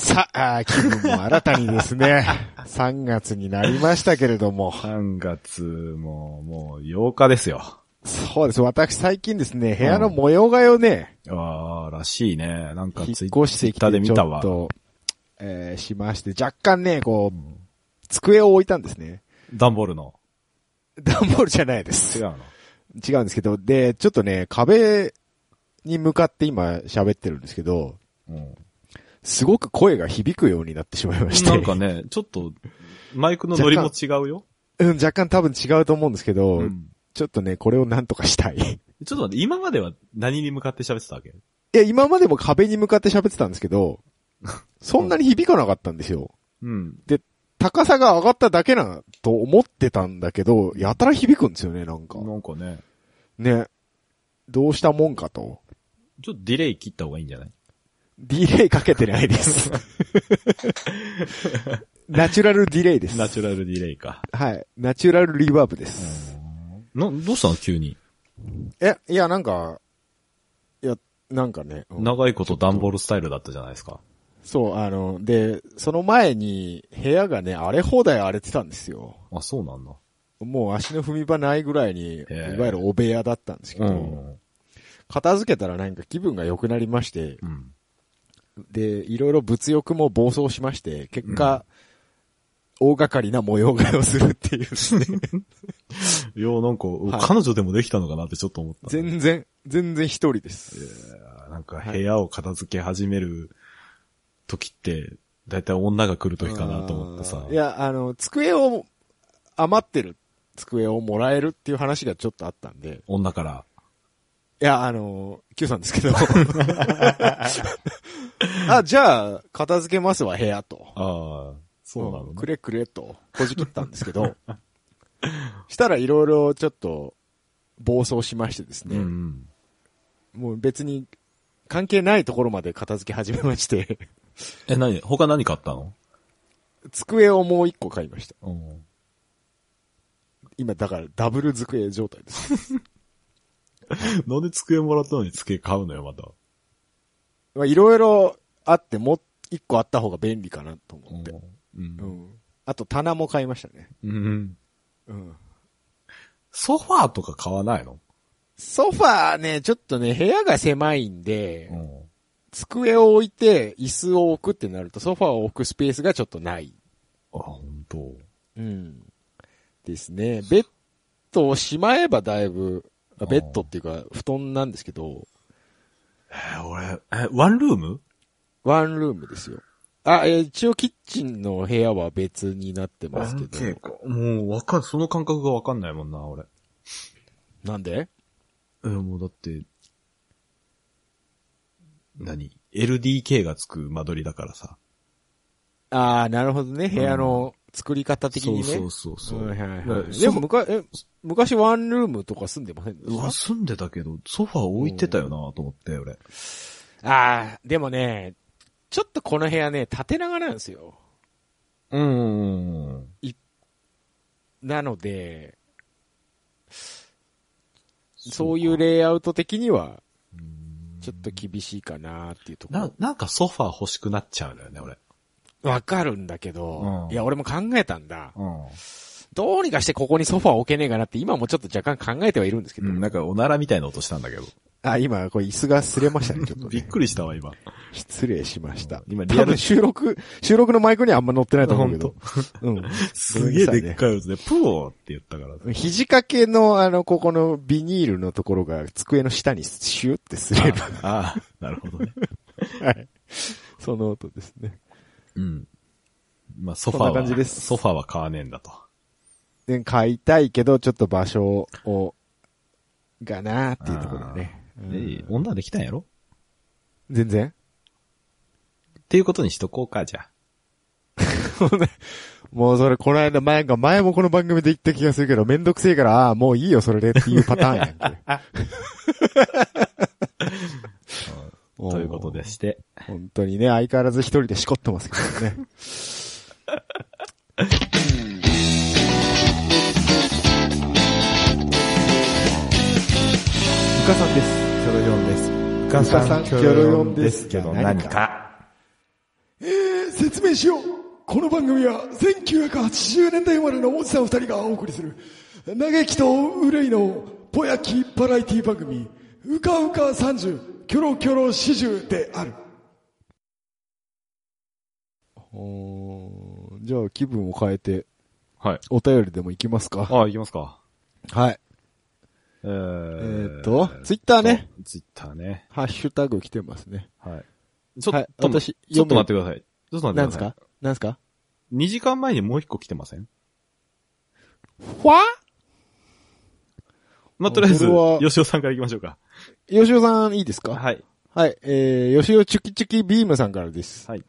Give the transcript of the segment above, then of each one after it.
さあ、気分も新たにですね、3月になりましたけれども。3月も、もう8日ですよ。そうです。私最近ですね、部屋の模様替えをね、ああ、らしいね。なんかツイッターでてちょ見たわっ。と、えーしまして、若干ね、こう、机を置いたんですね。ダンボールの。段ボールじゃないです。違うの？違うんですけど、で、ちょっとね、壁に向かって今喋ってるんですけど、うん。すごく声が響くようになってしまいまして。なんかね、ちょっと、マイクのノリも違うよ。うん、若干多分違うと思うんですけど、うんちょっとね、これをなんとかしたい。いちょっと待って、今までは何に向かって喋ってたわけ？や、今までも壁に向かって喋ってたんですけど、そんなに響かなかったんですよ。うん。高さが上がっただけなと思ってたんだけど、やたら響くんですよね、なんか。なんかね、ね。どうしたもんかと。ちょっとディレイ切った方がいいんじゃない？ディレイかけてないです。ナチュラルディレイです。ナチュラルディレイか。はい。ナチュラルリバーブです。な、どうしたの急に？え、いや、なんか、いや、なんかね。うん長いことダンボールスタイルだったじゃないですか。そう、あの、で、その前に部屋がね、荒れ放題荒れてたんですよ。あ、そうなんだ。もう足の踏み場ないぐらいに、いえわゆるお部屋だったんですけど、うん。片付けたらなんか気分が良くなりまして、うん。で、いろいろ物欲も暴走しまして、結果、大掛かりな模様替えをするっていうですね。いや、なんか、い彼女でもできたのかなってちょっと思った。全然、全然一人です。なんか部屋を片付け始める時って、だいたい女が来る時かなと思ってさ。いや、あの、机を、余ってる机をもらえるっていう話がちょっとあったんで、女から。いや、あの、Q さんですけど。あ、じゃあ、片付けますわ、部屋と。ああ、そうなのね。んくれくれと、こじきったんですけど、したらいろいろちょっと、暴走しましてですね、うんうん。もう別に、関係ないところまで片付け始めまして、え、何他何買ったの？机をもう一個買いました。うん。今、だからダブル机状態です。なんで机もらったのに机買うのよ、また。まあいろいろあって、もう一個あった方が便利かなと思って。う。うんん。あと棚も買いましたね。うん。うん。ソファーとか買わないの？ソファーね、ちょっとね、部屋が狭いんで、ん。机を置いて椅子を置くってなるとソファーを置くスペースがちょっとない。あ、本当。うん。ですね。ベッドをしまえばだいぶ、あベッドっていうか布団なんですけど、えー俺、え、ワンルーム？ワンルームですよ。あ、えー一応キッチンの部屋は別になってますけど。か。もう、わかん、その感覚がわかんないもんな、俺。なんで？え、もうだって、何 ?LDK がつく間取りだからさ。ああ、なるほどね。部屋の作り方的にね。そうそうそう。はいはいはい。でも昔、え昔ワンルームとか住んでませんでしうわ、住んでたけど、ソファー置いてたよなと思って、俺。たああ、でもね、ちょっとこの部屋ね、縦長なんですよ。うん。なので、そういうレイアウト的には、ちょっと厳しいかなっていうとこなろ、。なんかソファー欲しくなっちゃうんだよね、俺。わかるんだけど、うんいや、俺も考えたんだ。うん。どうにかしてここにソファー置けねえかなって今もちょっと若干考えてはいるんですけど。うん、なんかおならみたいな音したんだけど。あ、今、これ椅子が擦れましたね、ちょっと、びっくりしたわ、今。失礼しました。今リアル収録、収録のマイクにはあんま乗ってないと思うけど。うん。すげえでっかい音で、プオーって言ったから。肘掛けの、あの、ここのビニールのところが机の下にシューって擦れる。ああ、なるほどね。はい。その音ですね。うん。まあ、ソファは、じですソファーは買わねえんだと。で、買いたいけど、ちょっと場所を、がなーっていうところでね。うんえ、女できたんやろ？全然っていうことにしとこうか、じゃ もうそれ、この間、前が、前もこの番組で言った気がするけど、めんどくせえから、ああ、もういいよ、それでっていうパターンやんけ。あ。ということでして。本当にね、相変わらず一人でしこってますけどね。うかさんです。キョロヨンです。うかさん、キョロヨンですけど何か。説明しようこの番組は1980年代生まれのおじさん二人がお送りする嘆きと憂いのぼやきバラエティ番組うかうか30キョロキョロ始終であるおーじゃあ気分を変えて、はい。お便りでも行きますか？あ、行きますか。はい。ええーーっと、ツイッターね。。ツイッターね。ハッシュタグ来てますね。はい。ちょっと、はい私ちょっと待ってください。ちょっと待ってください。なんですか？なんですか？2時間前にもう一個来てません？ふわまあ、とりあえず、吉尾さんから行きましょうか。吉尾さんいいですか？はい。はい。えー、吉尾チュキチュキビームさんからです。はい。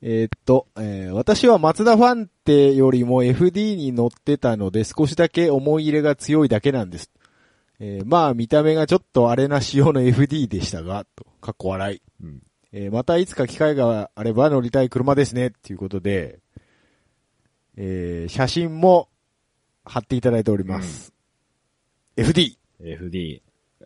えーっと、えー私は松田ファンテよりも FD に乗ってたので少しだけ思い入れが強いだけなんです。えーまあ見た目がちょっとあれな仕様の FD でしたが、と、かっこ笑い。うん。えーまたいつか機会があれば乗りたい車ですね、っていうことで、えー写真も貼っていただいております。FD、FD。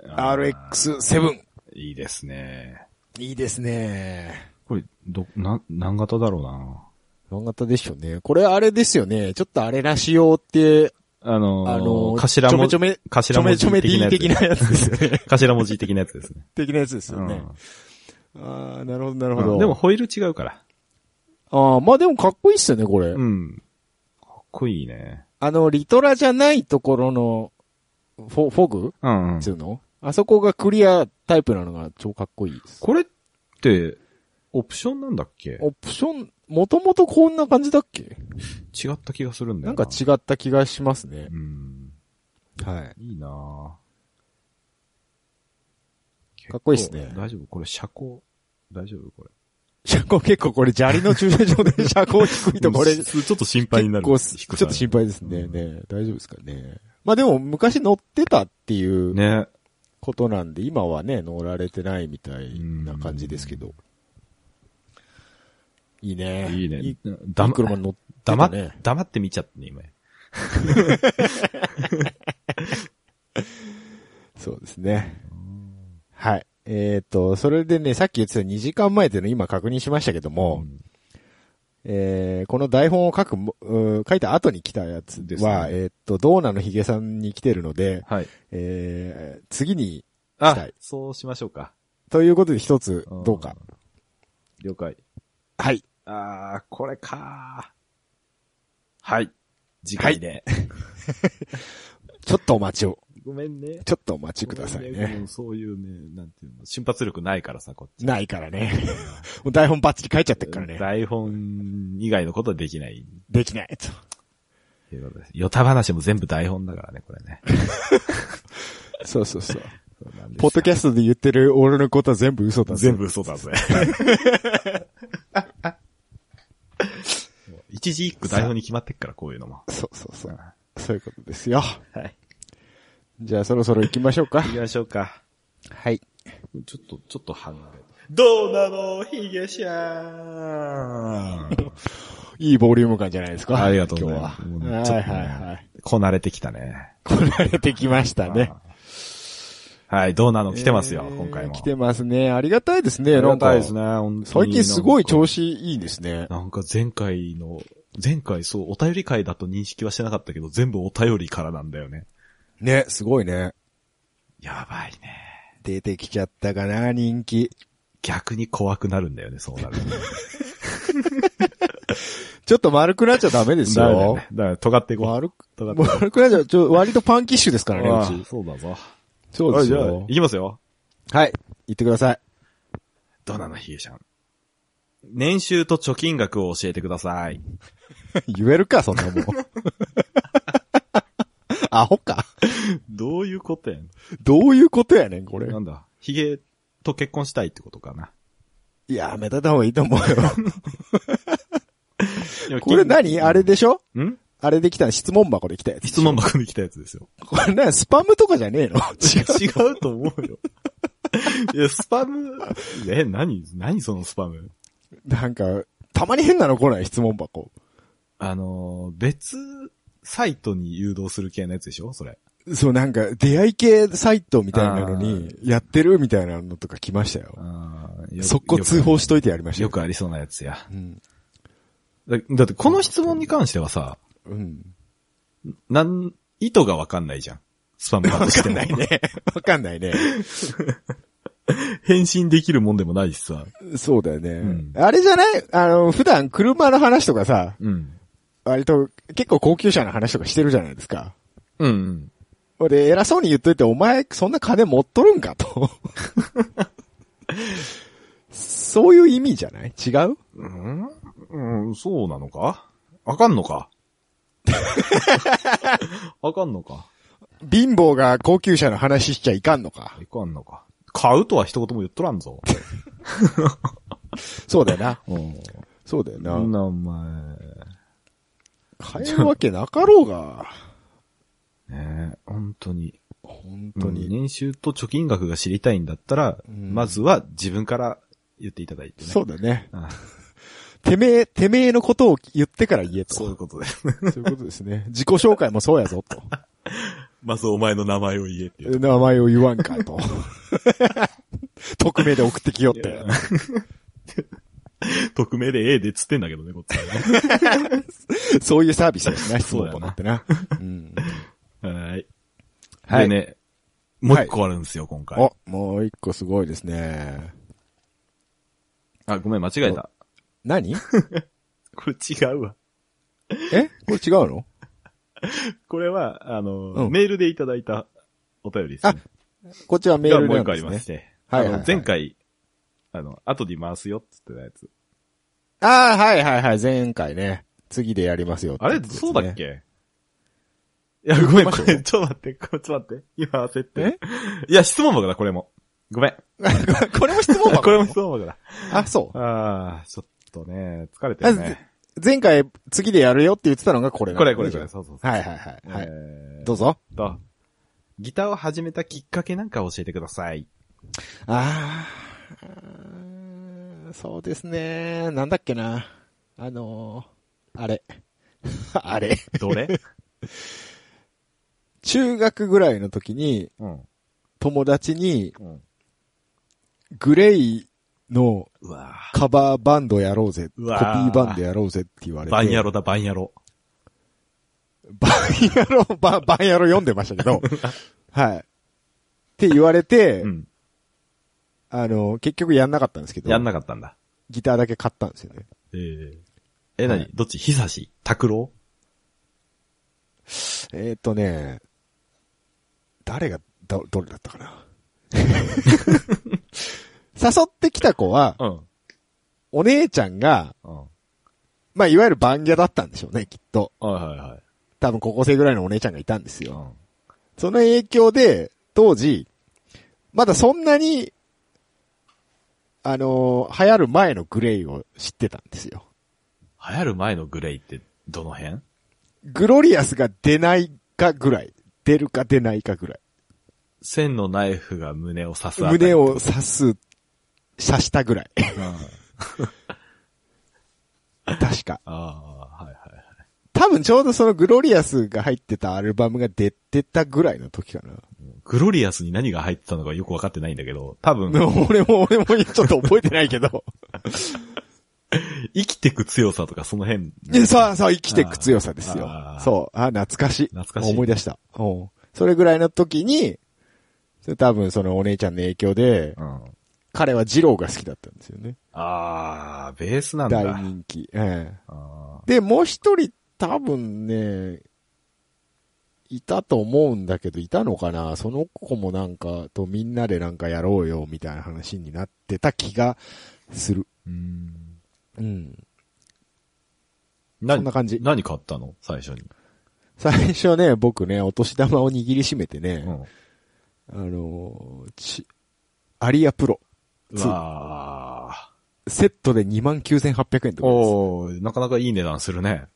あー RX7。いいですね。いいですね。これ、ど、な、何型だろうな。何型でしょうね。これあれですよね。ちょっとあれらしようって、あのー、あのー、頭文字ちょめちょめ、ち頭文字ょめちょめ的な D やつ。的なやつですよね。頭文字的なやつですね。的なやつですよね。ああ、なるほど、なるほど。うんでも、ホイール違うから。ああ、まあでもかっこいいっすよね、これ。うん。かっこいいね。あの、リトラじゃないところの、フォ、フォグ？うんうんっ。ていうの？あそこがクリアタイプなのが超かっこいいです。これって、オプションなんだっけ？オプション、もともとこんな感じだっけ？違った気がするんだなんよな。か違った気がしますねう。ん。はい。いいなぁかっこいいっすね大丈夫？これ車高、大丈夫？これ。車高結構これ砂利の駐車場で車高低いとこれ、ちょっと心配になる。結構ちょっと心配ですね。ね大丈夫ですかね。まあでも昔乗ってたっていうね。ことなんで、今はね、乗られてないみたいな感じですけど。いいね。いいね。いい車乗ってたね。黙って見ちゃってね、今。そうですね。はい。えっ、と、それでね、さっき言ってた2時間前っていうの今確認しましたけども、うんえーこの台本を書く書いた後に来たやつは、ねえっ、と、ドーナのヒゲさんに来てるので、はい。えー次にしたあい、そうしましょうか。ということで一つ、うんどうか。了解。はい。あー、これかはい。次回で。ちょっとお待ちを。ごめんね。ちょっとお待ちくださいね。もうそういうね、なんていうの、瞬発力ないからさ、こっち。ないからね。もう台本バッチリ書いちゃってるからね。台本以外のことはできない。できないと。ということです。ヨタ話も全部台本だからね、これね。そうそうそう。そうポッドキャストで言ってる俺のことは全部嘘だぜ全部嘘だぜ。一字一句台本に決まってっから、こういうのも。そうそうそう。そういうことですよ。はい。じゃあそろそろ行きましょうか行。きましょうか。はい。ちょっと、ちょっと離れて。どうなの、ヒゲシャーン。いいボリューム感じゃないですか。ありがとうございます今日は。ねはいはいはい。こなれてきたね。こられてきましたね。はい、どうなの来てますよ、えー今回も。来てますね。ありがたいですね。ありがたいですね、最近すごい調子。子いいですね。なんか前回の、前回そう、お便り会だと認識はしてなかったけど、全部お便りからなんだよね。ね、すごいね。やばいね。出てきちゃったかな、人気。逆に怖くなるんだよね、そうなる。ちょっと丸くなっちゃダメですよ。だよね。だから、尖っていこう。丸く、尖って丸くなっちゃう。ちょ、割とパンキッシュですかう。らね、うち。そうだぞ。そうですよい。きますよ。はい。言ってください。どうなの、ヒゲちゃん。年収と貯金額を教えてください。言えるか、そんなもん。アホか。どういうことやん。どういうことやねん、これ。なんだ、ヒゲと結婚したいってことかな。やめといた方がいいと思うよ。これ何？あれでしょ？ん？あれできた質問箱できたやつ。質問箱に来たやつですよ。これ何？スパムとかじゃねえの？違う。違うと思うよ。いや、スパム、え、何？何そのスパム？なんか、たまに変なの来ない？質問箱。あのー、別サイトに誘導する系のやつでしょ？それ。そうなんか出会い系サイトみたいなのにやってるみたいなのとか来ましたよ。よ速攻通報しといてやりましたよくありそうなやつや。うん。だだってこの質問に関してはさ、うん。なん、意図がわかんないじゃん。スパムだとしても。ね。わかんないね。返信できるもんでもないしさ。そうだよね。んあれじゃない？あの、普段車の話とかさ、うん。割と結構高級車の話とかしてるじゃないですか。うんうん。俺、偉そうに言っといて、お前、そんな金持っとるんかと。そういう意味じゃない？違う？うん、うん、そうなのか？あかんのか？あかんのか？貧乏が高級車の話しちゃいかんのか？いかんのか？買うとは一言も言っとらんぞ。そうだよな。うん。そうだよな。そんなお前。買えるわけなかろうが。ねえ、本当に。本当に。年収と貯金額が知りたいんだったら、んまずは自分から言っていただいてね。そうだね。あてめえ、てめえのことを言ってから言えと。そういうことで。そういうことですね。自己紹介もそうやぞ、と。まずお前の名前を言えって。名前を言わんか、と。匿名で送ってきよって。匿名で A でっつってんだけどね、こっちはね。そういうサービスやしな、質問そうだよなってな。うん。はい。はいでね、もう一個あるんですよ、今回。お、もう一個すごいですね。あ、ごめん、間違えた。何？これ違うわ。え？これ違うの？これは、あの、うんメールでいただいたお便りです、ね。こっちはメールがもう一個あ。りまして。はいはい前回、あの、後で回すよって言ってたやつ。ああ、はいはいはい、前回ね。次でやりますよってあれ、そうだっけ？いや、ごめん、これ、ちょっと待って、ちょっと待って。今焦って。いや、質問箱だ、これも。ごめん。これも質問箱？これも質問箱だ。あ、そう。ああ、ちょっとね、疲れてるね。前回、次でやるよって言ってたのがこれこれ、これ、これ、そうそう。はいはいはい。はい。えーどうぞ。と、ギターを始めたきっかけなんか教えてください。ああ、そうですね。なんだっけな。あのー、あれ。あれ。どれ？中学ぐらいの時に、うん。友達に、うん。グレイのカバーバンドやろうぜ、コピーーバンドやろうぜって言われて。バンヤロだ、バンヤロ。バンヤロ、ババンヤロ読んでましたけど、はい。って言われて、うん。あの、結局やんなかったんですけど、やんなかったんだ。ギターだけ買ったんですよね。えええ、はい何どっち？久し拓郎？えっ、ー、とね、誰が、ど、どれだったかな？誘ってきた子は、うん。お姉ちゃんが、うん。まあ、いわゆるバンギャだったんでしょうね、きっと。はいはいはい。多分高校生ぐらいのお姉ちゃんがいたんですよ。うん。その影響で、当時、まだそんなに、あのー流行る前のグレイを知ってたんですよ。流行る前のグレイってどの辺？グロリアスが出ないかぐらい。出るか出ないかぐらい。線のナイフが胸を刺す胸を刺す、刺したぐらい。うん。確か。あ。多分ちょうどそのグロリアスが入ってたアルバムが出てたぐらいの時かな。グロリアスに何が入ってたのかよくわかってないんだけど、多分、俺も、俺もちょっと覚えてないけど。生きてく強さとかその辺。で、さあ、さあ、生きてく強さですよそう。あ、懐かしい。懐かしい思い出した。うん。それぐらいの時に、多分そのお姉ちゃんの影響で、うん。彼はジローが好きだったんですよね。ああ、ベースなんだ。大人気。ええ。あで、もう一人多分ね、いたと思うんだけど、いたのかな？その子もなんか、とみんなでなんかやろうよ、みたいな話になってた気がする。ーうん。うん。何そんな感じ何買ったの？最初に。最初ね、僕ね、お年玉を握りしめてね、うん。あのーち、アリアプロ。うわセットで29,800円とかーです。おーなかなかいい値段するね。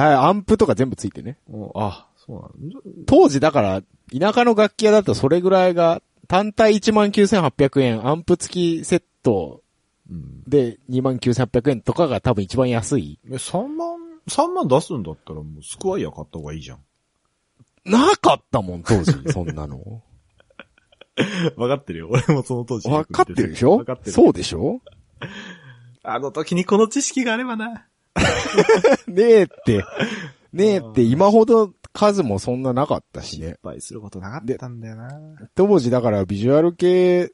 あアンプとか全部ついてね。おあ、そうなんだ。当時だから、田舎の楽器屋だとそれぐらいが、単体19,800円、アンプ付きセットうん。で29,800円とかが多分一番安い。え、3万、3万出すんだったらもうスクワイヤー買った方がいいじゃん。なかったもん、当時、そんなの。わかってるよ。俺もその当時。わかってるでしょ？わかってる。そうでしょ？あの時にこの知識があればな。ねえって、ねえって今ほど数もそんななかったしね失。敗することなかったんだよな。当時だからビジュアル系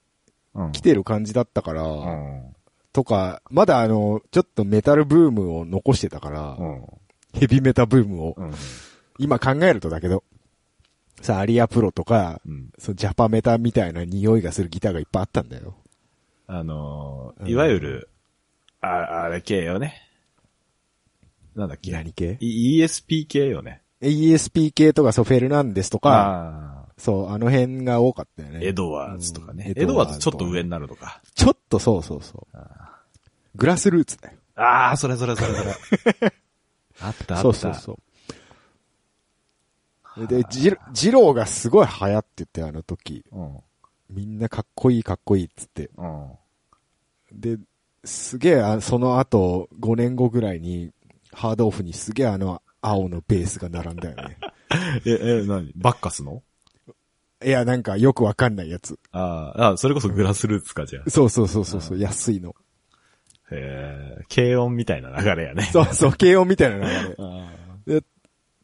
うん。来てる感じだったから、うん。とか、まだあの、ちょっとメタルブームを残してたから、うん。ヘビメタブームを、うん。今考えるとだけど、さ、アリアプロとか、うん。そうジャパメタみたいな匂いがするギターがいっぱいあったんだよ。あのー、うんいわゆる、あ、あれ系よね。なんだっけ？何系？い ?ESP 系よね。?ESP 系とかそう、フェルナンデスとか。そう、あの辺が多かったよね。エドワーズとかね。うんエドワーズちょっと上になるとか。ちょっとそうそうそう。グラスルーツだよ。ああ、それそれそれそれ。あったあった。そうそうそう。で、ジロジローがすごい流行ってて、あの時。うん。みんなかっこいいかっこいいっつって。うん。で、すげえ、あその後、5年後ぐらいに、ハードオフにすげえあの、青のベースが並んだよね。え、え、何？バッカスの？いや、なんかよくわかんないやつ。ああ、あそれこそグラスルーツかじゃあ。そうそうそうそうそう、安いの。へえ、軽音みたいな流れやね。そうそう、軽音みたいな流れ。あで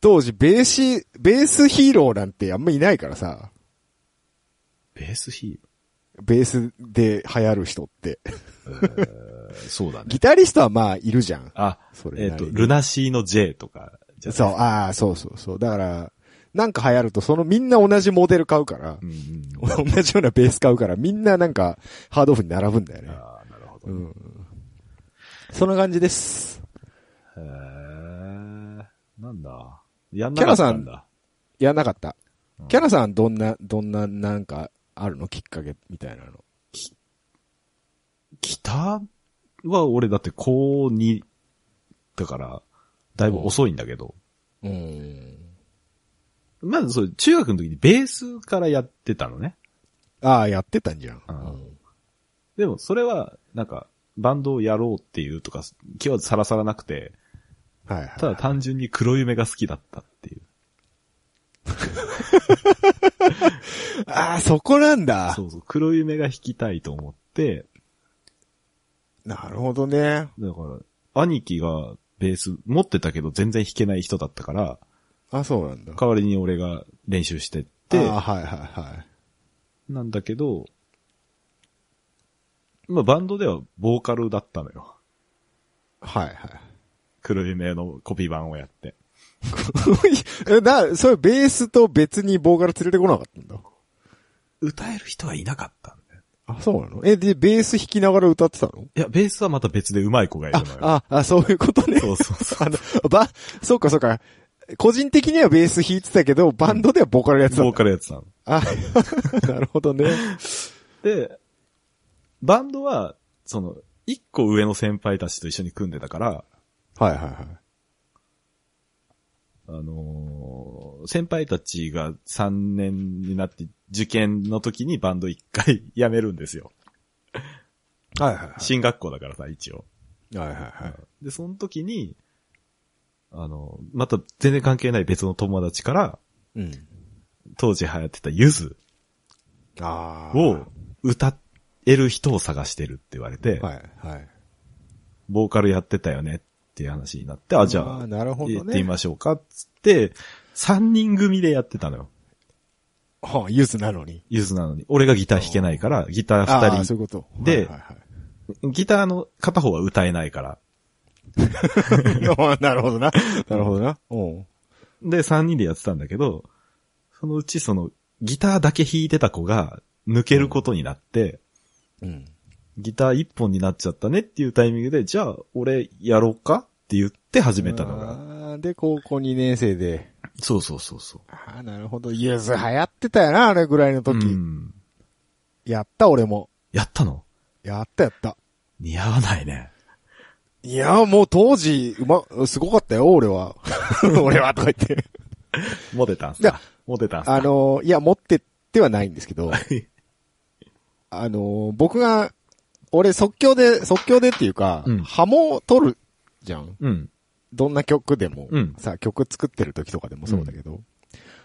当時、ベーシ、ベースヒーローなんてあんまいないからさ、ベースヒベースで流行る人って。そうだね。ギタリストはまあ、いるじゃん。あ、それえっ、と、なりにルナシーの J とかそう、ああ、そうそうそう。だから、なんか流行ると、そのみんな同じモデル買うからう、んうん。同じようなベース買うから、みんななんか、ハードオフに並ぶんだよね。ああ、なるほど。うん。そんな感じです。へえ、なんだ？やんなかったんだ。やんなかったうん。キャナさん、どんな、どんな、なんか、あるの？きっかけみたいなの。ギター？は俺だって高2だから、だいぶ遅いんだけど。うん。まずそう、中学の時にベースからやってたのね。ああ、やってたんじゃん。うんでもそれは、なんか、バンドをやろうっていうとか、気はさらさらなくて、はいはい。ただ単純に黒夢が好きだったっていう。ああ、そこなんだ。そうそう、黒夢が弾きたいと思って、なるほどね。だから、兄貴がベース持ってたけど全然弾けない人だったから、あ、そうなんだ。代わりに俺が練習してって、ああ、はいはいはい。なんだけど、まあバンドではボーカルだったのよ。はいはい。黒夢のコピー版をやって。え、な、それベースと別にボーカル連れてこなかったんだ？歌える人はいなかった。あ、そうなの？え、で、ベース弾きながら歌ってたの？いや、ベースはまた別で上手い子がいるのよ。あ、あ、そういうことね。そうそうそう。あの、ば、そうかそうか。個人的にはベース弾いてたけど、バンドではボーカルやってた。ボーカルやってたの。あ、なるほどね。で、バンドは、その、一個上の先輩たちと一緒に組んでたから、はいはいはい。あのー先輩たちが3年になって受験の時にバンド一回辞めるんですよ。はいはいは進学校だからさ、一応。い。はいはいはい。で、その時に、あの、また全然関係ない別の友達から、うん。当時流行ってたゆず。を歌える人を探してるって言われて、はいはい。ボーカルやってたよねっていう話になって、あ、じゃあ、なるほどねやってみましょうかっつって、3人組でやってたのよ。はあ、ユースなのに。ゆずなのに。俺がギター弾けないから、ギターああ、2そういうこと。ではいはい人、ギターの片方は歌えないから。はい、なるほどな。なるほどな。うん。で、3人でやってたんだけど、そのうちその、ギターだけ弾いてた子が抜けることになって、うん。ギター1本になっちゃったねっていうタイミングで、じゃあ、俺やろうかって言って始めたのが。で、高校2年生で。そうそうそうそう。ああ、なるほど。ユース流行ってたよな、あれぐらいの時。うん。やった、俺も。やったの？やった、やった。似合わないね。いや、もう当時、うま、すごかったよ、俺は。俺は、とか言って。モテたんすいやかモテたんすか？あの、いや、持ってってはないんですけど、あの、僕が、俺即興で、即興でっていうか、うんハモ取るじゃん。うん。どんな曲でも、うんさ、曲作ってる時とかでもそうだけど、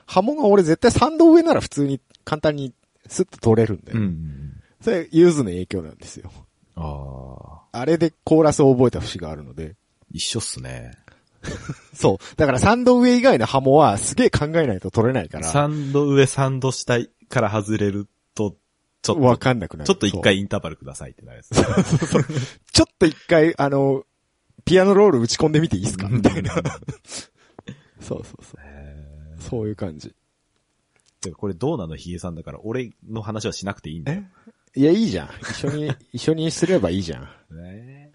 ハモが俺絶対3度上なら普通に簡単にスッと取れるんだよ。うん。それ、ユーズの影響なんですよ。ああ、あれでコーラスを覚えた節があるので。一緒っすね。そう。だから3度上以外のハモはすげえ考えないと取れないから。3度上3度下から外れると、ちょっと、わかんなくなる。ちょっと一回インターバルくださいってなるやつ。ちょっと一回、あの、ピアノロール打ち込んでみていいですか？みたいな。そうそうそう。そういう感じ。これどうなのヒゲさんだから、俺の話はしなくていいんだよ。いや、いいじゃん。一緒に、一緒にすればいいじゃん。ね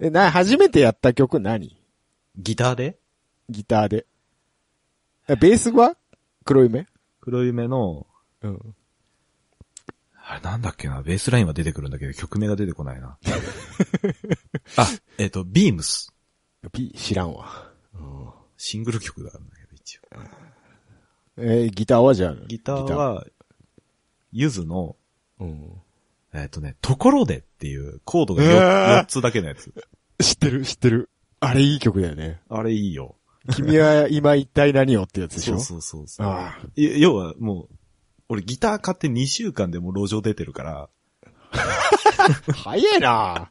え、な、初めてやった曲何？ギターで？ギターで。え、ベースは？黒夢？黒夢の、うん。あれなんだっけな、ベースラインは出てくるんだけど、曲名が出てこないな。あ、えっ、と、ビームス。P 知らんわ。シングル曲なんだけど、一応。えーギターはじゃあギター、は、ゆずの、うん。えっ、とね、ところでっていうコードがう 4, わーつだけのやつ。知ってる、知ってる。あれいい曲だよね。あれいいよ。君は今一体何をってやつでしょ？そうそうそうそう。ああ。い要はもう、俺ギター買って2週間でもう路上出てるから、早えな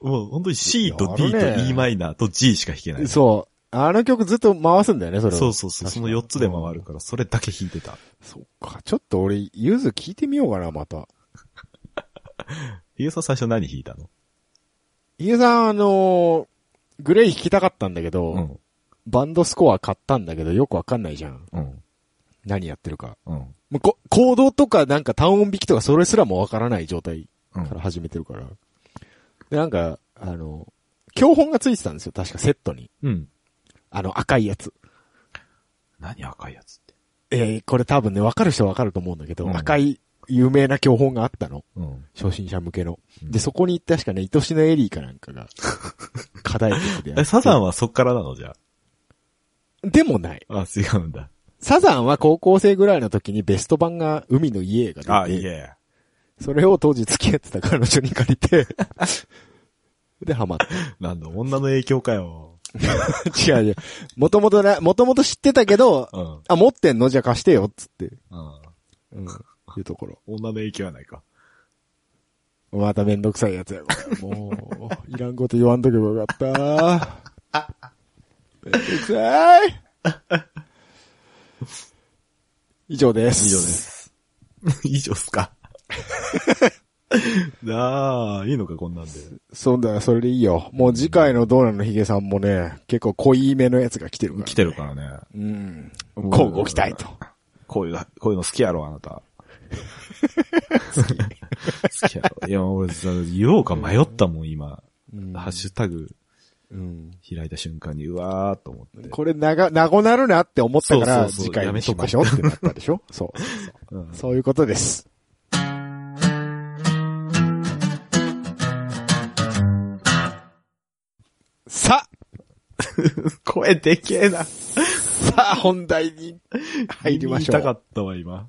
もう本当に C とや D と E マイナーと G しか弾けない。そう。あの曲ずっと回すんだよね、それをそうそうそう。その確かに4つで回るから、それだけ弾いてた。そっか。ちょっと俺、ゆず聞いてみようかな、また。ヒゲさん最初何弾いたの？ヒゲさん、あのーグレイ弾きたかったんだけど、うん。バンドスコア買ったんだけど、よくわかんないじゃん。うん。何やってるか。うん。もうこコードとかなんか単音弾きとかそれすらもわからない状態うんから始めてるから。で、なんか、あの、教本がついてたんですよ、確かセットに。うん。あの赤いやつ。何赤いやつって。えーこれ多分ね、わかる人はわかると思うんだけど、うん赤い有名な教本があったの。うん。初心者向けの。うんで、そこに確かね、愛しのエリーかなんかが、課題曲でえ、サザンはそっからなのじゃでもない。あ。あ、違うんだ。サザンは高校生ぐらいの時にベスト版が海の家が出て、あ、い。それを当時付き合ってた彼女に借りて、で、ハマった。なんだ、女の影響かよ。違う違う。もともとな、もともと知ってたけど、うん。あ、持ってんの？じゃあ貸してよ、っつって。うん。うん。いうところ。女の影響はないか。まためんどくさいやつや、これ。もう、いらんこと言わんとけばよかった。めんどくさい。以上です。以上で。す。以上っすか。なあ、いいのか、こんなんで。そうだ、それでいいよ。もう次回のドーナのヒゲさんもね、結構濃いめのやつが来てるから。来てるからね。うん。こうご期待と。こういう、こういうの好きやろ、あなた。好き。好きやろ。いや、俺さ、言おうか迷ったもん、今。うんハッシュタグうん。開いた瞬間に、うわーっと思って。これなが、なごなるなって思ったから、そうそうそう次回にしましょうってなったでしょ？そう。うんそういうことです。さ 声でけえな。あ、さあ、本題に入りましょう。言いたかったわ、今。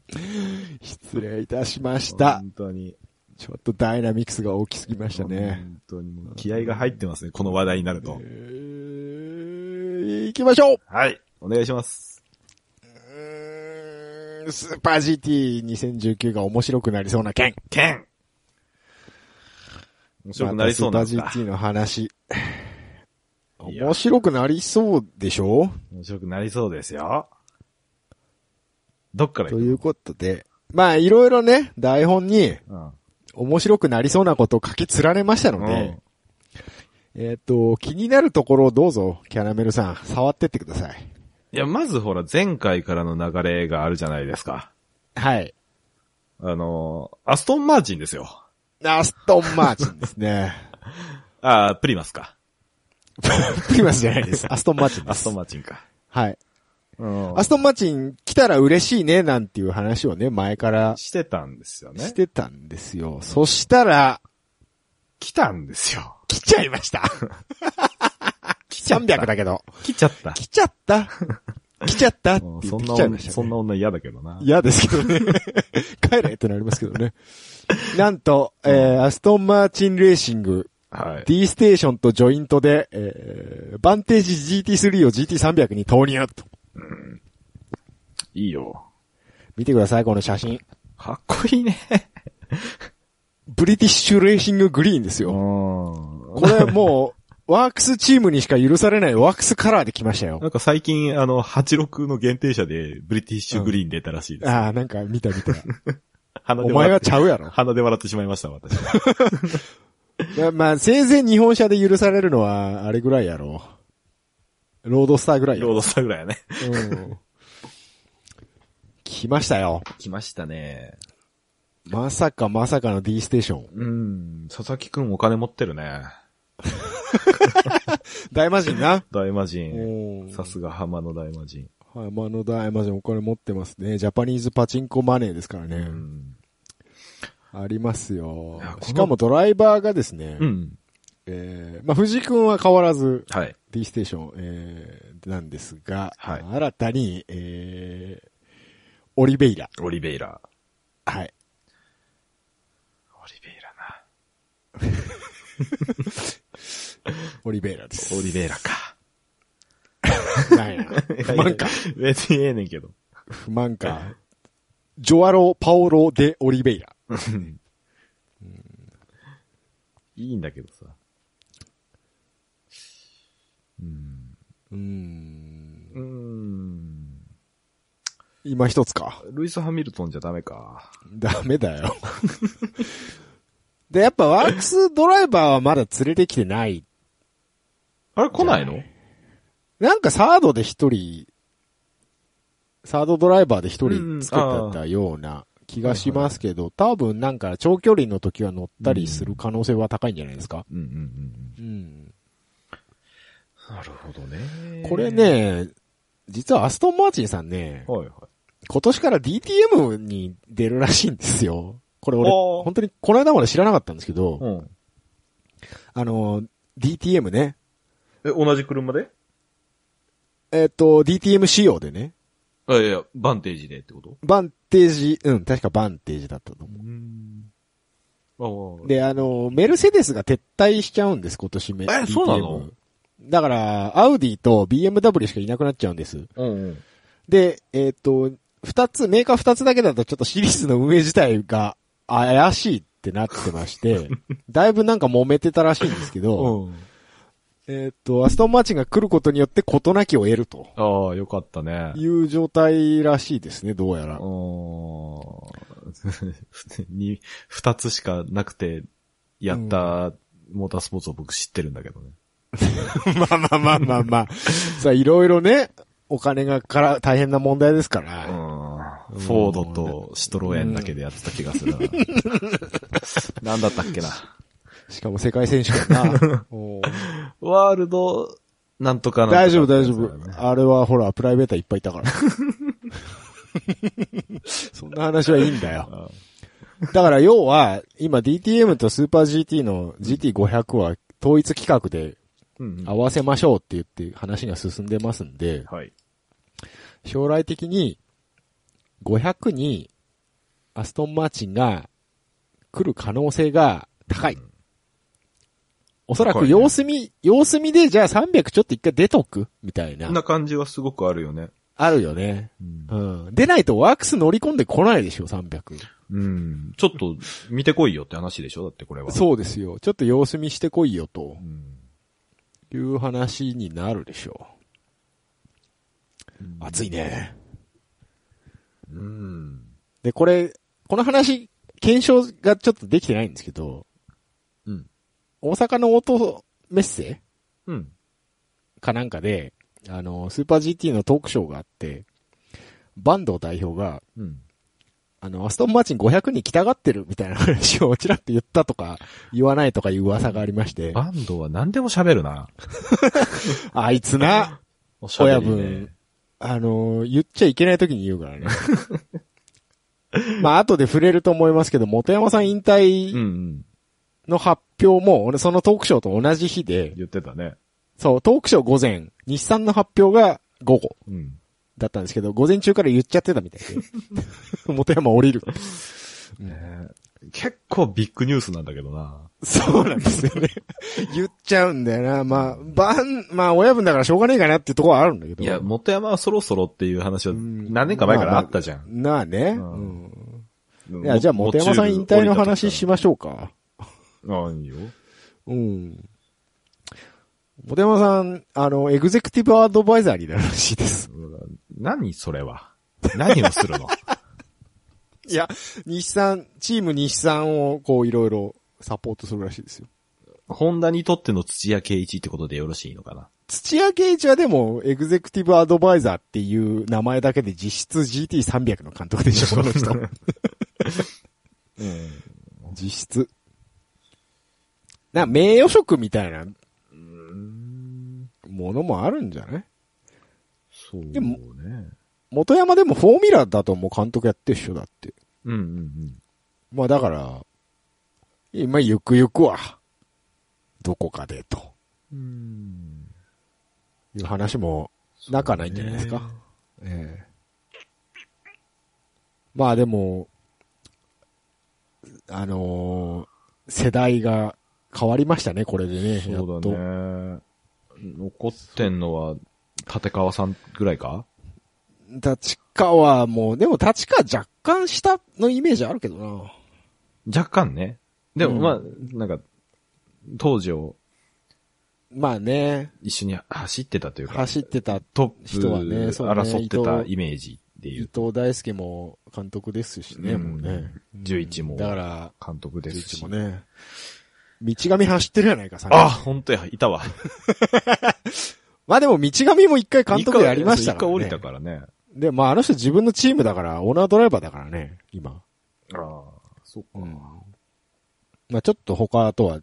失礼いたしました。本当に。ちょっとダイナミクスが大きすぎましたね。本当にもう気合が入ってますね、この話題になるとえ。ー、行きましょうはい。お願いします。うーんスーパー GT2019 が面白くなりそうな件。剣面白くなりそうなんまたスーだ。パー GT の話。面白くなりそうでしょ？面白くなりそうですよ。どっから行くということで、まあいろいろね、台本にうん。面白くなりそうなことを書き連ねましたので、えっ、と、気になるところをどうぞ、キャラメルさん、触ってってください。いや、まずほら、前回からの流れがあるじゃないですか。はい。あの、アストンマーチンですよ。アストンマーチンですね。あープリマスか。プリマスじゃないです。アストンマーチンです。アストンマーチンか。はい。うんアストンマーチン来たら嬉しいね、なんていう話をね、前からしてたんですよねし。てたんですよ。そしたら、来たんですよ。来ちゃいました。来ちゃった。300だけど。来ちゃった。来ちゃった。来ちゃったそんな女。そんな女嫌だけどな。嫌ですけどね。帰れってなりますけどね。なんと、えー、アストンマーチンレーシング、はい。D ステーションとジョイントで、えー、バンテージ GT3 を GT300 に投入と。いいよ。見てください、この写真。かっこいいね。 British Racing Green ですうよ。ん。これもう、ワークスチームにしか許されないワークスカラーで来ましたよな。んか最近、あの、86の限定車で、 British Green 出たらしいです。ああ、なんか見た見た。鼻お前がで笑っちゃうやろ。鼻で笑ってしまいました、私。い やまあ、せいぜい日本車で許されるのは、あれぐらいやろう。ロードスターぐらいロードスターぐらいやね。うん。来ましたよ。来ましたね。まさかまさかの D ステーション。うん。佐々木くんお金持ってるね。大魔神な。大魔神。うんさすが浜の大魔神。はい、まあの大魔神お金持ってますね。ジャパニーズパチンコマネーですからうね。ん。ありますよしかもドライバーがですね、うん。えー、まあ藤井くんは変わらずはい。D ステーション、えー、なんですが、はい新たに、えー、オリベイラ。オリベイラ。はい。オリベイラ オリベイラです。な。オリベイラか。なんや。不満か。別にええねんけど。不満か。ジョアロ・パオロ・デ・オリベイラ。いいんだけどさ。うん。うーん。今一つか。ルイス・ハミルトンじゃダメか。ダメだよ。で、やっぱワークスドライバーはまだ連れてきてない。あれ来ないの？なんかサードで一人、サードドライバーで一うん人つけてたような気がしますけど、多分なんか長距離の時は乗ったりする可能性は高いんじゃないですか？うんうんうんうん。うん。なるほどね。これ。ね、実はアストンマーチンさんね、はいはい。今年から DTM に出るらしいんですよ。これ俺、本当にこの間まで知らなかったんですけど、うん。あの、DTM ね。え、同じ車で？えっ、と、DTM 仕様でね。あ、いやいや、バンテージでってこと？バンテージ、うん、確かバンテージだったと思う。う。で、あの、メルセデスが撤退しちゃうんです、今年め。えそうなの？だから、アウディと BMW しかいなくなっちゃうんです。うんうん。で、えっ、と、二つ、メーカー二つだけだとちょっとシリーズの運営自体が怪しいってなってまして、だいぶなんか揉めてたらしいんですけど、うん。えっ、と、アストンマーチンが来ることによって事なきを得るとああ、よかったね。いう状態らしいですね、どうやら。二つしかなくて、やったモータースポーツを僕知ってるんだけどね。まあまあまあまあまあ。さあ、いろいろね、お金がから大変な問題ですかうん。ら。フォードとシトロエンだけでやってた気がするな。なんだったっけな。しかも世界選手権な。ワールド、なんとかなんとか大丈夫大丈夫。あれはほら、プライベートいっぱいいたから。そんな話はいいんだよ。だから要は、今 DTM とスーパー GT の GT500 は統一規格でうんうん合わせましょうって言って話が進んでますんで、はい。将来的に500にアストンマーチンが来る可能性が高い。おそらく様子見、様子見でじゃあ300ちょっと一回出とく？みたいな。こんな感じはすごくあるよね。あるよね。うんうん。出ないとワークス乗り込んでこないでしょ、300。うん。ちょっと、見てこいよって話でしょ？だってこれは。そうですよ。ちょっと様子見してこいよとうん。いう話になるでしょう。暑いね。うん。で、これ、この話、検証がちょっとできてないんですけど、うん。大阪のオートメッセうん。かなんかで、あの、スーパー GT のトークショーがあって、バンド代表が、うん。あの、アストンマーチン500に来たがってるみたいな話をちらっと言ったとか、言わないとかいう噂がありまして、バンドは何でも喋るな。あいつな、おしゃべ親分、あの、言っちゃいけない時に言うからね。まあ、後で触れると思いますけど、元山さん引退ん。の発表も、俺そのトークショーと同じ日で、言ってたね。そう、トークショー午前、日産の発表が午後うん。だったんですけど、午前中から言っちゃってたみたいで。元山降りる。ね結構ビッグニュースなんだけどな。そうなんですよね。言っちゃうんだよな。まあ、番、まあ、親分だからしょうがねえかなっていうところはあるんだけど。いや、元山はそろそろっていう話はうん何年か前からあったじゃん。なあね。ううん。いや、じゃあ、元山さん引退の話しまましょうか。ああ、いいよ。うん。元山さん、あの、エグゼクティブアドバイザリーならしいです。何それは？何をするの？いや、日産、チーム日産をこういろいろサポートするらしいですよ。ホンダにとっての土屋圭一ってことでよろしいのかな？土屋圭一はでも、エグゼクティブアドバイザーっていう名前だけで実質 GT300 の監督でしょ、この人。うん。実質。な、名誉職みたいなものもあるんじゃない？そうね。でも元山でもフォーミュラだともう監督やってるっしょ、だって。うんうんうん。まあだから、今ゆくゆくは、どこかでとうん。いう話もなかないんじゃないですか。ええまあでも、あのー世代が変わりましたね、これでね。やっそうと。だね。残ってんのは、立川さんぐらいか？立川も、でも立川若干下のイメージあるけどな。若干ね。でもうんまあ、なんか、当時をまあね、一緒に走ってたというか、走ってたトップ人はねそうね争ってたイメージでい伊う。藤大輔も監督ですしね、うんもうね。11もだから、監督ですし。11もね。道上走ってるじゃないか、さあ、本当や、いたわ。まあでも道上も一回監督やりましたからね。一回降りたからね。で、まああの人自分のチームだから、オーナードライバーだからね、今。ああ、そっか。うん。まあちょっと他とは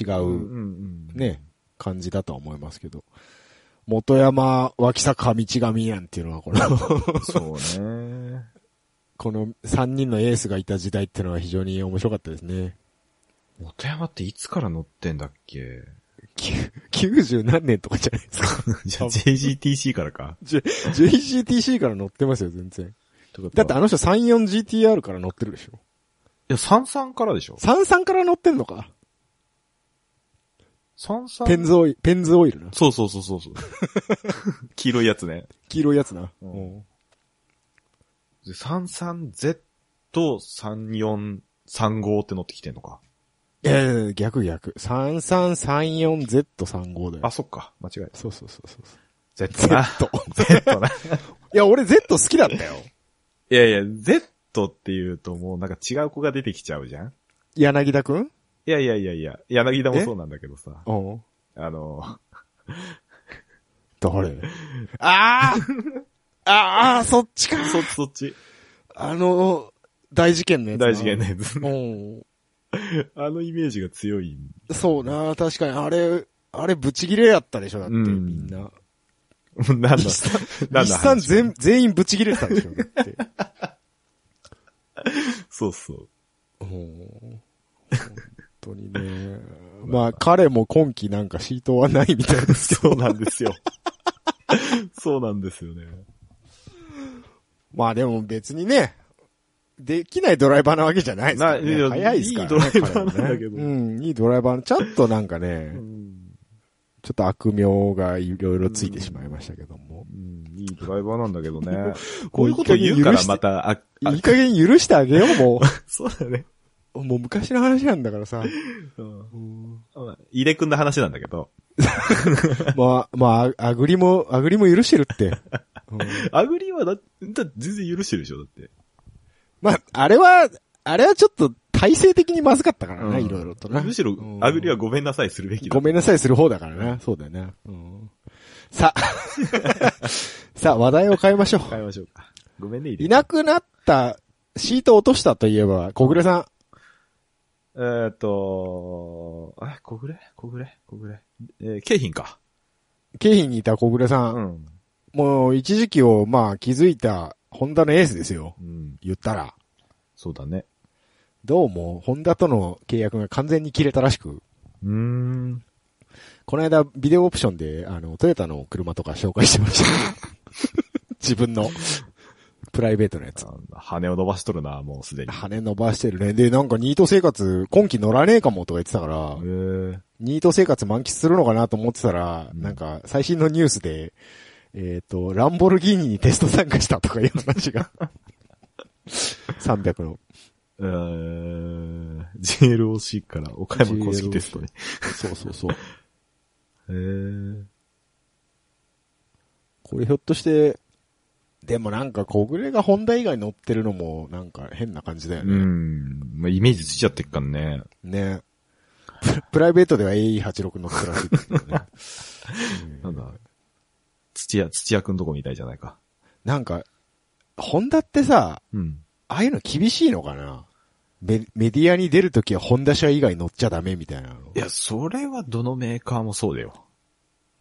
違う、うんうん。ね、感じだとは思いますけど。元山、脇坂、道上なんていうのは、この、そうね。この3人のエースがいた時代っていうのは非常に面白かったですね。元山っていつから乗ってんだっけ？90何年とかじゃないですか。じゃあ JGTC からか。J- JGTC から乗ってますよ、全然。だってあの人 34GTR から乗ってるでしょ。いや、33からでしょ33から乗ってんのか。?33? ペンズオイル、ペンズオイルな。そうそうそうそうそう。黄色いやつね。黄色いやつな。うんうんで 33Z、3435って乗ってきてんのか。いやいや逆逆。3334Z35 だよ。あ、そっか。間違えた。そうそうそうそう。Z な。Z。Z な。いや、俺 Z 好きだったよ。いやいや、Z って言うともうなんか違う子が出てきちゃうじゃん柳田くん？いやいやいやいや、柳田もそうなんだけどさ。うん。あの、誰？ああああ、そっちか。そっちそっち。あの、大事件のやつな。大事件のやつ。うん。あのイメージが強い。そうな、確かに、あれ、あれ、ブチギレやったでしょ、だって、うんみんな。何の、日産、何の話日産全、全員ブチギレてたでしょ、だって。そうそう。うん本当にね。まあ、彼も今季なんかシートはないみたいですけそうなんですよ。そうなんですよね。まあでも別にね、できないドライバーなわけじゃないですからね。早いですからね。いいドライバーなんだけどうん、いいドライバー。ちょっとなんかね、ちょっと悪名がいろいろついてしまいましたけども。うん、いいドライバーなんだけどね。こ こういうことと言うからまた、あ、あいい加減許してあげよう、も そうだね。う。もう昔の話なんだからさ。井出くんの話なんだけど、まあ、まあ、あぐりも、あぐりも許してるって。うんアグリはだ、だ全然許してるでしょ、だって。まあ、あれは、あれはちょっと体制的にまずかったからな、うんいろいろとな。むしろう、んアグリはごめんなさいするべきだ。ごめんなさいする方だからな。そうだよね。うんさあ、さあ、話題を変えましょ変えましょうか。ごめんね、いなくなった、シート落としたといえば、小暮さん。えーっと、あ、小暮？小暮？小暮？えー、京浜か。京浜にいた小暮さん。ん。もう、一時期を、まあ、気づいた、ホンダのエースですよ。うん。言ったら。そうだね。どうも、ホンダとの契約が完全に切れたらしく、うーん。この間、ビデオオプションで、あの、トヨタの車とか紹介してました。自分の。プライベートのやつ。あ羽を伸ばしとるな、もうすでに。羽伸ばしてるね。で、なんかニート生活、今季乗らねえかもとか言ってたから。ニート生活満喫するのかなと思ってたら、うんなんか最新のニュースで、えっ、と、ランボルギーニにテスト参加したとかいう話が。300の。えー、GLOC から岡山公式テストに。そうそうそう。へえ。これひょっとして、でもなんか小暮がホンダ以外乗ってるのもなんか変な感じだようね。ん。まあ、イメージついちゃってっからね。ねププライベートでは AE86 乗ってるらしいけどね。なんだ。土屋、土屋くんとこみたいじゃないか。なんか、ホンダってさ、うん。ああいうの厳しいのかな？メメディアに出るときはホンダ車以外乗っちゃダメみたいなの。いや、それはどのメーカーもそうだよ。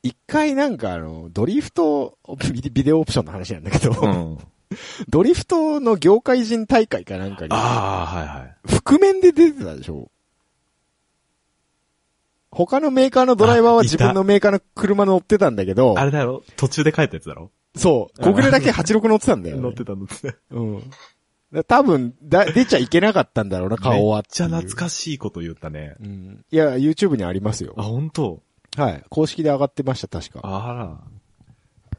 一回なんかあの、ドリフト、ビデオオプションの話なんだけど、うん。ドリフトの業界人大会かなんかに、ああ、はいはい。覆面で出てたでしょ？他のメーカーのドライバーは自分のメーカーの車乗ってたんだけどあ、れだろ？途中で帰ったやつだろ？そう、小暮だけ86乗ってたんだよ、ね。乗ってた乗ってた。うん。だ多分、だ、出ちゃいけなかったんだろうな、顔 はめっちゃ懐かしいこと言ったね。うん。いや、YouTube にありますよあ、。本当？はい。公式で上がってました、確か。あら。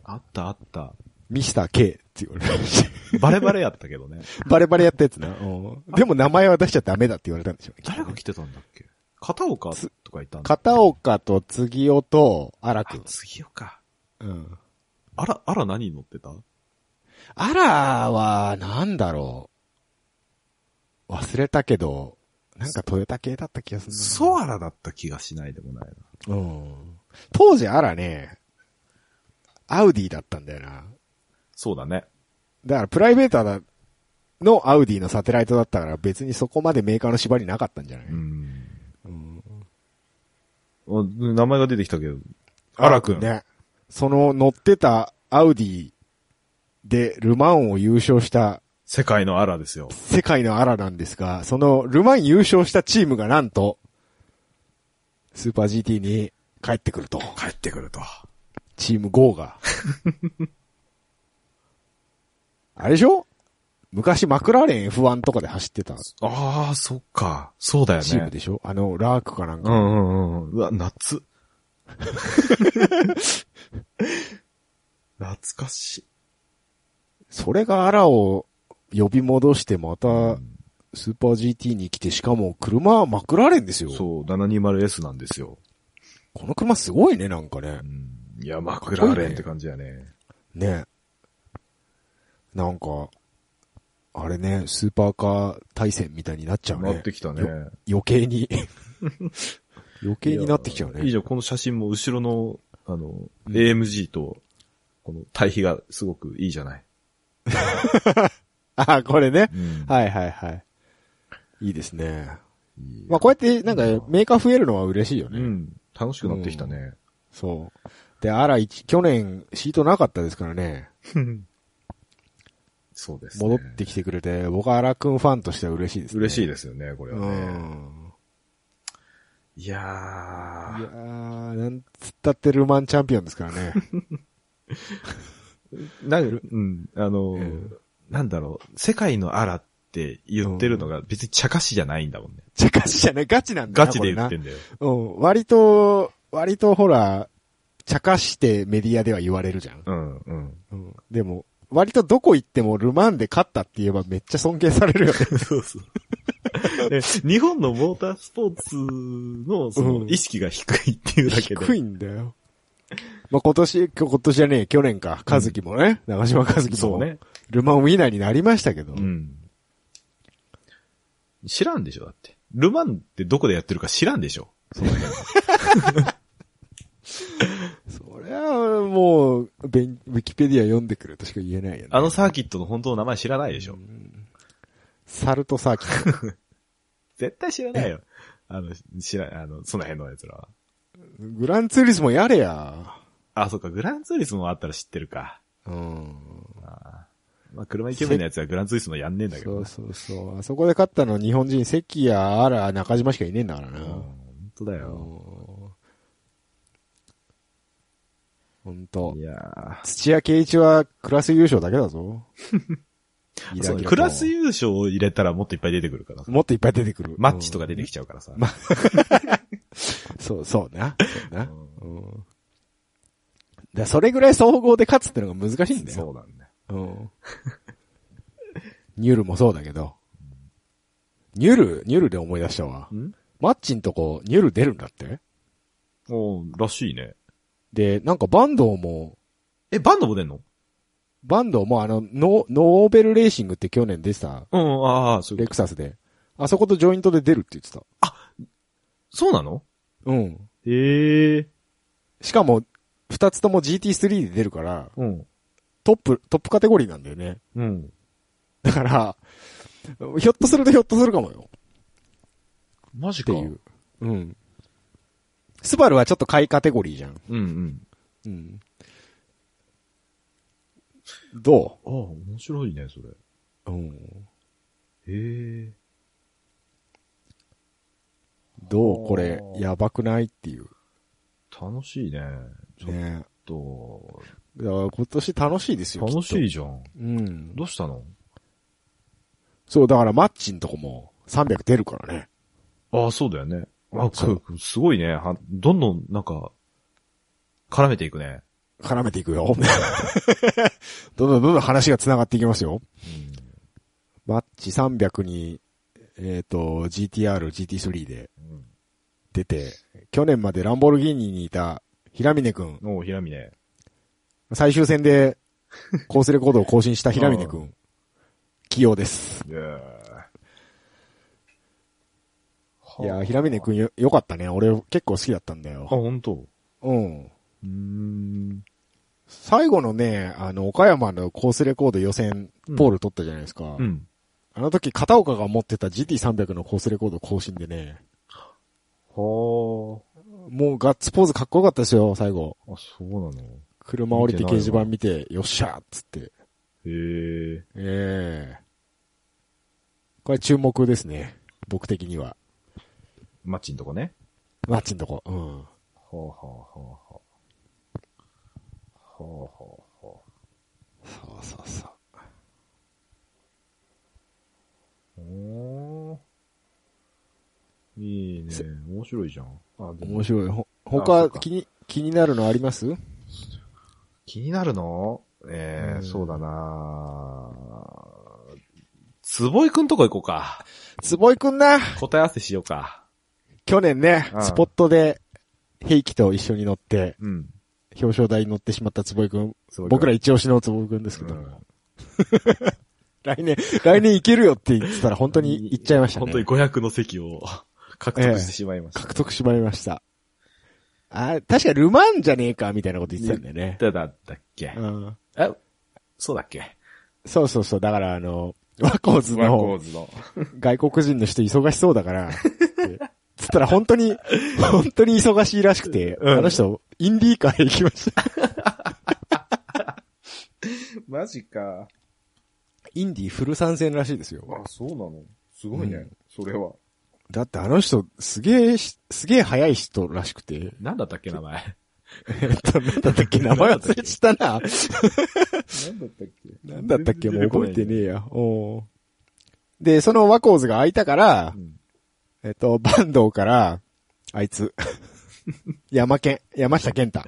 あったあった。ミスター K って言われました。バレバレやったけどね。バレバレやったやつな。うん。でも名前は出しちゃダメだって言われたんでしょうね。誰が来てたんだっけ？片岡とかいたんだ。片岡と杉尾と荒あくん、。次よか。うん。あら、あら何乗ってた？アラは、なんだろう。忘れたけど、なんかトヨタ系だった気がするな。ソアラだった気がしないでもないな。うん。当時アラね、アウディだったんだよな。そうだね。だからプライベーターだのアウディのサテライトだったから別にそこまでメーカーの縛りなかったんじゃない、うん。名前が出てきたけど。アラくん。ね。その乗ってたアウディでルマンを優勝した世界のアラですよ。世界のアラなんですが、そのルマン優勝したチームがなんと、スーパー GT に帰ってくると。帰ってくると。チーム GO が。あれでしょ昔マクラーレン F1 とかで走ってたああ、そっか。そうだよね。チームでしょ？あの、ラークかなんか。うんうんうん。うわ、夏。懐かしい。それがアラを呼び戻してまた、スーパー GT に来て、しかも車はマクラーレンですよ。そう、720S なんですよ。この車すごいね、なんかねう。ん。いや、マクラーレンって感じやね。ね。なんか、あれね、スーパーカー対戦みたいになっちゃうねなって。きたね。よ余計に。余計になってきちゃうね。いいじゃん、この写真も後ろの、あの、うん AMG と、この対比がすごくいいじゃない。あ、これね。うんはいはいはい。いいですね。まあこうやってなんかメーカー増えるのは嬉しいよね。うん。楽しくなってきたね。そう。で、あら、一去年シートなかったですからね。そうですね。戻ってきてくれて、僕はアラくんファンとしては嬉しいですね。嬉しいいですよね、これうはね。ん。いやいやー。ー、なんつったってルマンチャンピオンですからね。なんか、うん、あの、うんなんだろう、世界のアラって言ってるのが別に茶化しじゃないんだもんね。じゃ、ガチじゃない、ガチなんだなガチで言ってこんだよ。うん。割と、割とほら、茶化してメディアでは言われるじゃん。うん、うん。うん。でも、割とどこ行ってもルマンで勝ったって言えばめっちゃ尊敬されるよね。そうそう。で日本のモータースポーツの、その、うん意識が低いっていうだけで。低いんだよ。まあ、今年、今今年じゃねえ、去年か、和樹もね、長島和樹も、ね。ルマンウィナーになりましたけど、うん。知らんでしょ、だって。ルマンってどこでやってるか知らんでしょ。その辺。それはもう、ウィキペディア読んでくるとしか言えないよね。あのサーキットの本当の名前知らないでしょ。サルトサーキット。絶対知らないよ。あの、知ら、あの、その辺の奴らは。グランツーリスモやれや。あ、そっか、グランツーリスモあったら知ってるか。うん。まあ、車イケメンのやつはグランツーリスモやんねえんだけどな。そうそうそう。あそこで勝ったの日本人、関谷、あら、中島しかいねえんだからな。うん本当だよ。うんほんとい。や土屋圭一はクラス優勝だけだぞ。ギラギラそうクラス優勝を入れたらもっといっぱい出てくるから。もっといっぱい出てくる。マッチとか。か出てきちゃうからさ。ま そう、そうな。そうな。うんうん。だからそれぐらい総合で勝つってのが難しいんだよ。そうなんだよ。うん。ニュルもそうだけど。ニュル、ニュルで思い出したわ。ん？マッチんとこ、ニュル出るんだって？おーらしいね。で、なんかバンドも、え、バンドも出んの？バンドもあの、ノノーベルレーシングって去年出てた、うん、ああ、そうレクサスで。あそことジョイントで出るって言ってた。そうなの？うん。へえ。しかも、二つとも GT3 で出るから、うん。トップ、トップカテゴリーなんだよね。うん。だから、ひょっとするとひょっとするかもよ。マジか。っていう。うん。スバルはちょっと下位カテゴリーじゃん。うんうん。う？ん。どああ、面白いね、それ。ううん。へえ。どう？これやばくないっていう。楽しいね。ちょっねと、だから今年楽しいですよ。楽しいい。じゃん。うん。どうしたの？そう、だからマッチんとこも300出るからね。ああ、そうだよね。あ、すごいね。はどんどん、なんか、絡めていくね。絡めていくよ。どんどんどんどん話が繋がっていきますよ。マッチ300に、えっ、と、GTR、GT3 でうん。出て、去年までランボルギーニにいた平峰くん、おう、ひらみね。最終戦でコースレコードを更新した平峰く ん、起用です。いやいやー、平峰くんよ、よかったね。俺結構好きだったんだあ、よ。ほんとうん。うーん。最後のね、あの、岡山のコースレコード予選、ポール取ったじゃないですか。うん。あの時、片岡が持ってた GT300 のコースレコード更新でね、はもうガッツポーズかっこよかったですよ、最後。あ。あ、そうなの？車降りて掲示板見て、よっしゃーっつって。へえ。ええこれ注目ですね。僕的には。マッチんとこね。マッチんとこ。うん。はあ、はあはあはあ、はあはあはそうそうそう。あ。おーいいね。面白いじゃん。あ、面白い。ほ、他気に、気になるのあります？気になるの？ええうんそうだなつぼいくんとこ行こうか。坪井くんな。答え合わせしようか。去年ねう、んスポットで、平気と一緒に乗って、うん。表彰台に乗ってしまった坪井くん。僕ら一押しの坪井くんですけども。うん 来年、来年行けるよって言ってたら本当に行っちゃいましたね。本当に500の席を 獲得してしまいました、獲得しまいました。あ、確かルマンじゃねえか、みたいなこと言ってたんだよね。だだったっけ？うん。えそうだっけ？そうそうそう。だからあの、ワコーズワコのーズの。外国人の人忙しそうだから、つったら本当に、本当に忙しいらしくて、うんあの人、インディーカーへ行きました。マジか。インディーフル参戦らしいですよ。あ、そうなの？すごいね、うんそれは。だってあの人、すげえし、すげえ早い人らしくて。なんだったっけ、名前？えっと、なんだったっけ名前忘れちたな。なんだったっけ？なんだったっけ？もう覚えてねえや。おうで、そのワコーズが開いたからう、ん。えっと、バンドーから、あいつ、山健、山下健太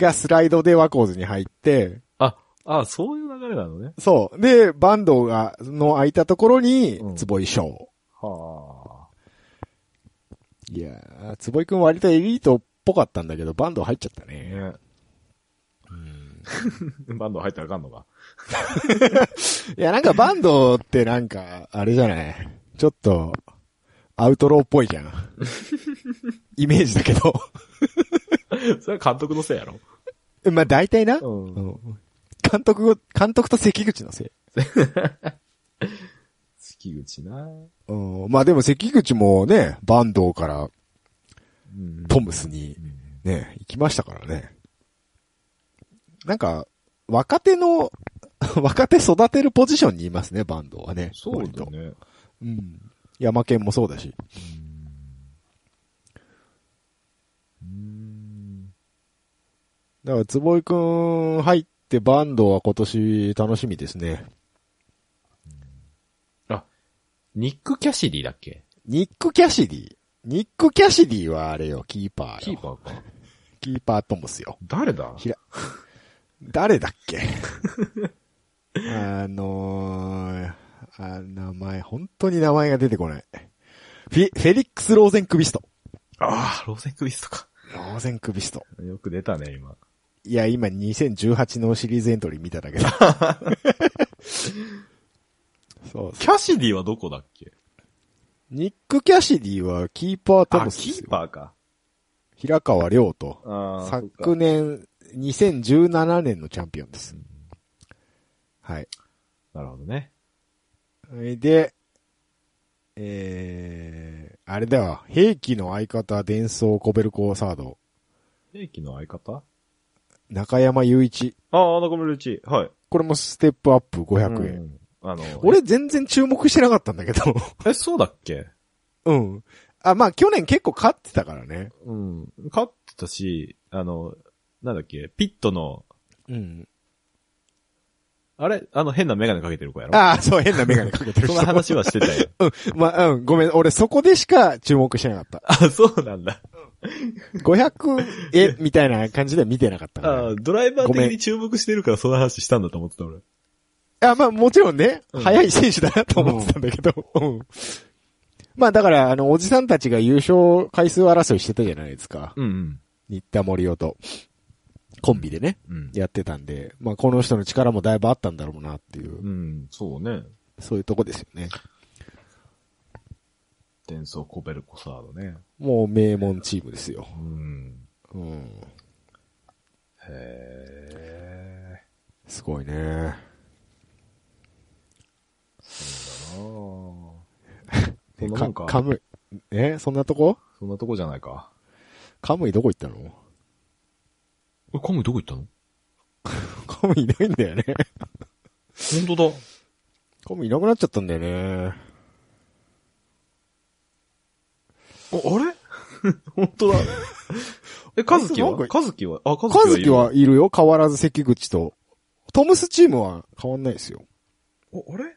がスライドでワコーズに入って、あ、あ、そういう流れなのね。そう。で、バンドーが、の空いたところにうん、坪井翔。はあ。いやー、坪井くん割とエリートっぽかったんだけど、バンドー入っちゃったね。ね。バンド入ったらあかんのか。いや、なんかバンドってなんか、あれじゃない？ちょっと、アウトローっぽいじゃん。イメージだけど。それは監督のせいやろ。まあ大体な。うんうん監督、監督と関口のせい。月口な。うん、まあでも関口もね、バンドからうんトムスにね、行きましたからね。なんか、若手の、若手育てるポジションにいますね、バンドはね。そうだね。うん。山県もそうだし。うん。だから、坪井くん入ってバンドは今年楽しみですね。ニック・キャシディだっけ？ニック・キャシディ。ニック・キャシディはあれよ、キーパーよ。キーパーか。キーパートムスよ。誰だ？ひら、誰だっけ？あのー、あ、名前、本当に名前が出てこない。フィ、フェリックス・ローゼンクビスト。ああ、ローゼンクビストか。ローゼンクビスト。よく出たね、今。いや、今2018のシリーズエントリー見ただけだ。そうキャシディはどこだっけ？ニック・キャシディはキーパートあ、ムスですよ。キーパーか。平川亮と、あ昨年、2017年のチャンピオンです。はい。なるほどね。それで、えー、あれだよ、兵器の相方、伝送コベルコサード、兵器の相方？中山雄一。ああ、中村うち。はい。これもステップアップ500円。うんあの、俺全然注目してなかったんだけど。え、そうだっけ？うん。あ、まあ去年結構勝ってたからね。うん。勝ってたし、あの、なんだっけ、ピットの、うん。あれ？あの変なメガネかけてる子やろ？ああ、そう、変なメガネかけてる人。そんな話はしてたよ。うん。まあ、うん、ごめん。俺そこでしか注目してなかっ あ、そうなんだ。た。500、え、みたいな感じでは見てなかったから。あドライバー的に注目してるからその話したんだと思ってた俺。あ、まあもちろんね、うん速い選手だなと思ってたんだけど、うん。まあだから、あの、おじさんたちが優勝回数争いしてたじゃないですか。うんうん。新田森夫と、コンビでね、うん。やってたんで、まあこの人の力もだいぶあったんだろうなっていう、うん、そうね。そういうとこですよね。伝送コベルコサードね。もう名門チームですよ。うん。うん。へすごい ね。そんなもんか。カムイ、え？そんなとこ？そんなとこじゃないか。カムイどこ行ったの？え、カムイどこ行ったの？カムイいないんだよね。本当だ。カムイいなくなっちゃったんだよね。あ、あれ？本当だ。え、カズキは？カズキは？あ、カズキカはいるズキはいるよ変わらず関口と。トムスチームは変わんないですよ。あ、あれ？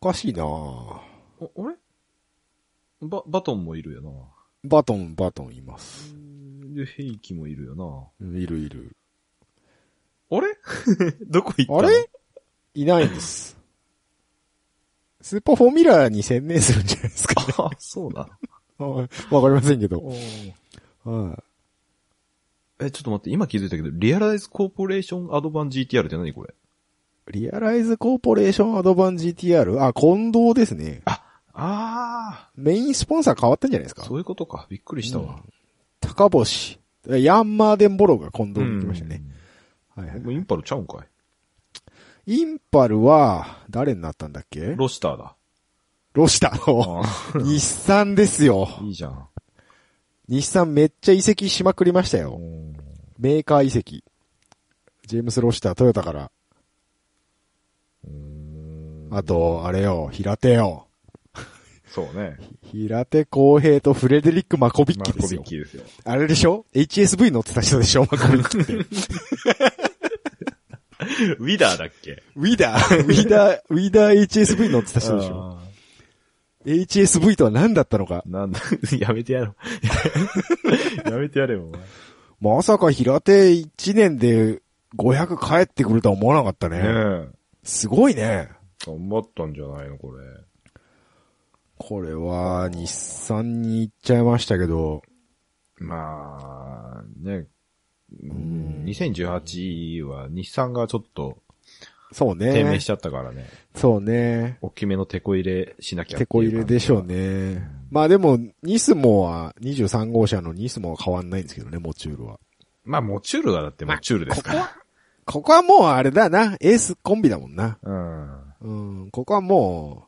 おかしいなぁあ、あれ？バ、バトンもいるよな。バトン、バトンいます。で、兵器もいるよいるいる。な。あれ？どこ行ったの？あれ？いないんです。スーパーフォーミュラーに専念するんじゃないですか。あ、そうだ。はいわかりませんけど。はえ、ちょっと待って、今気づいたけど、リアライズコーポレーションアドバン GTR って何これ？い。リアライズコーポレーションアドバン GTR? あ、近藤ですね。あメインスポンサー変わったんじゃないですか？あ、そういうことか。びっくりしたわ。高星。ヤンマーデンボロが近藤に行きましたね。はいはいインパルちゃうんかい？インパルは、誰になったんだっけ？ロシターだ。ロシタのあ 日産ですよ。いいじゃん。日産めっちゃ移籍しまくりましたよ。メーカー移籍。ジェームス・ロシター、トヨタから。あと、あれよ、平手よ。そうね。平手公平とフレデリック・マコビッマコキですよ。ビッキーですよ。あれでしょ ?HSV 乗ってた人でしょ？マコビッキって。ウィダーだっけ？ウィダー、ウィダー、ウィダー HSV 乗ってた人でしょ？あ ?HSV とは何だったのか？ーなんだ、やめてやろう。やめてやれよ、お前。まさか平手1年で500帰ってくるとは思わなかったね。ねえ。すごいね。頑張ったんじゃないの、これ。これは、日産に行っちゃいましたけど、まあ、ね、うん2018は日産がちょっとそうね。低迷しちゃったからね。そうね。大きめのテこ入れしなきゃ手こ入れでしょうね。まあでも、ニスモは、23号車のニスモは変わんないんですけどね、モチュールは。まあ、モチュールがだってモチュールですから。ここはもうあれだな、エースコンビだもんな。うん。うん、ここはもう、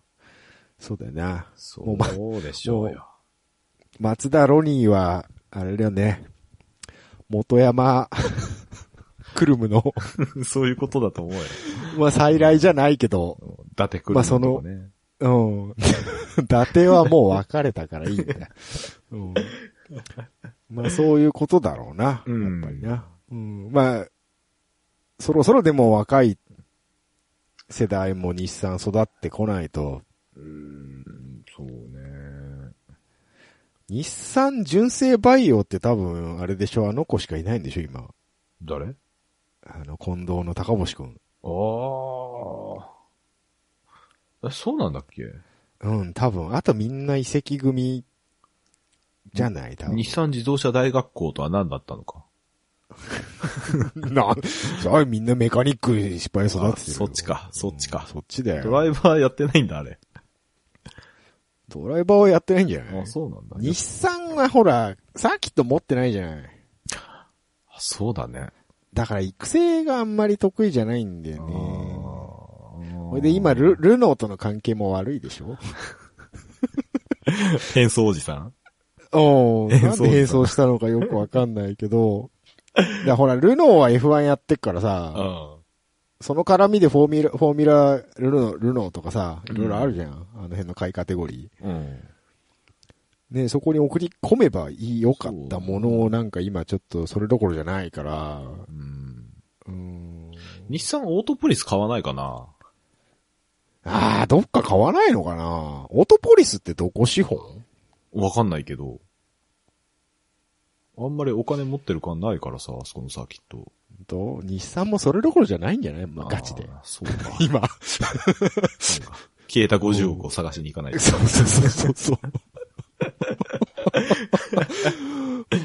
そうだよな。そうでしょうよ。松田ロニーは、あれだよね。元山、クルムの、そういうことだと思うよ。まあ再来じゃないけど、伊達くるまあそのね。うん。伊達はもう別れたからいいんだ。うん。まあそういうことだろうな。うんやっぱりな。うん。まあ、そろそろでも若い世代も日産育ってこないと、そうね。日産純正バイオって多分、あれでしょ、あの子しかいないんでしょ、今。誰？あの、近藤の高星くん。ああ。え、そうなんだっけ？うん、多分。あとみんな移籍組じゃない、多分。日産自動車大学校とは何だったのか？な、それみんなメカニックに失敗育ててるそっちかそっちかそっちだよ。ドライバーやってないんだ、あれ。ドライバーはやってないんじゃない？あ、そうなんだ。日産はほら、サーキット持ってないじゃない。あそうだね。だから育成があんまり得意じゃないんだよね。そそれで今ル、ルノーとの関係も悪いでしょ？変装おじさん？うん。なん変装で変装したのかよくわかんないけど。だほら、ルノーは F1 やってっからさ、うん。その絡みでフォーミュラ、フォーミュラ、ルノー、ルノーとかさ、いろいろあるじゃん。あの辺の買いカテゴリうん。ー。ね、そこに送り込めばいい、よかったものをなんか今ちょっとそれどころじゃないから、うん。うん。日産オートポリス買わないかな？ああ、どっか買わないのかな？オートポリスってどこ資本？わかんないけど。あんまりお金持ってる感ないからさ、あそこのサーキット。と、日産もそれどころじゃないんじゃない？まあ、ガチで。そうか。今。消えた50億を探しに行かないと。そうそうそうそうそう。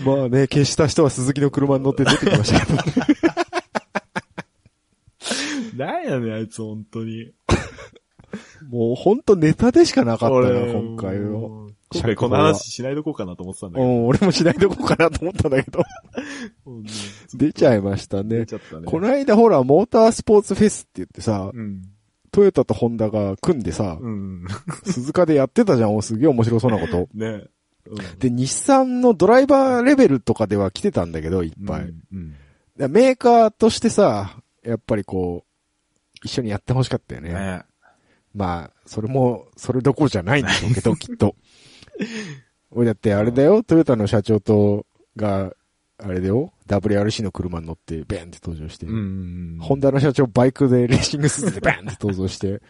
まあね、消した人は鈴木の車に乗って出てきましたけど。なんやねん、あいつ本当に。もうほんとネタでしかなかったな、今回は。は。今回この話しないとこうかなと思ってたんだけど。うん、俺もしないでこうかなと思ったんだけど。うん出ちゃいましたね出ち。ゃったね。この間ほら、モータースポーツフェスって言ってさ、うん。トヨタとホンダが組んでさ、うん。鈴鹿でやってたじゃん、おすげえ面白そうなこと。ね。うんで、日産のドライバーレベルとかでは来てたんだけど、いっぱい。うんメーカーとしてさ、やっぱりこう、一緒にやってほしかったよね。ね。まあ、それも、それどころじゃないんでしょうけど、きっと。俺だってあれだよ、トヨタの社長と、が、あれだよ、WRC の車に乗って、ベンって登場して、うん。ホンダの社長バイクでレーシングスーツで ベンって登場して、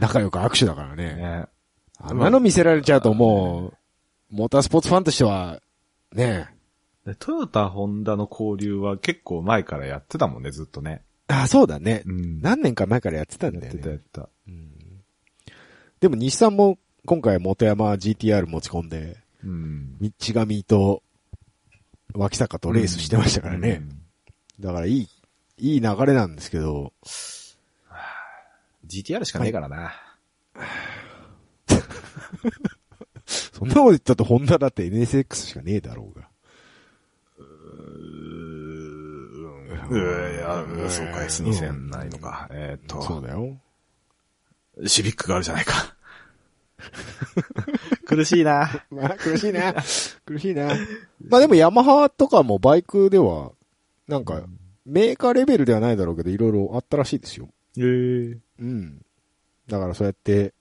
仲良く握手だからね。ね。あんなの見せられちゃうともう、モータースポーツファンとしては、ねでトヨタ、ホンダの交流は結構前からやってたもんね、ずっとね。あ、そうだね。ん何年か前からやってたんだよやってたやね。った。でも日産も今回元山 GTR 持ち込んで、うん。道上と脇坂とレースしてましたからね。だからいい、いい流れなんですけど、GTR しかねえからな。そんなこと言ったとホンダだって NSX しかねえだろうが。うーいや、うんそうか、S2000 ないのか。えーっと、そうだよ。シビックがあるじゃないか。苦しいな。まあ、苦しいな。苦しいな。まあでもヤマハとかもバイクでは、なんか、メーカーレベルではないだろうけど、いろいろあったらしいですよ。えー、うん。だからそうやって、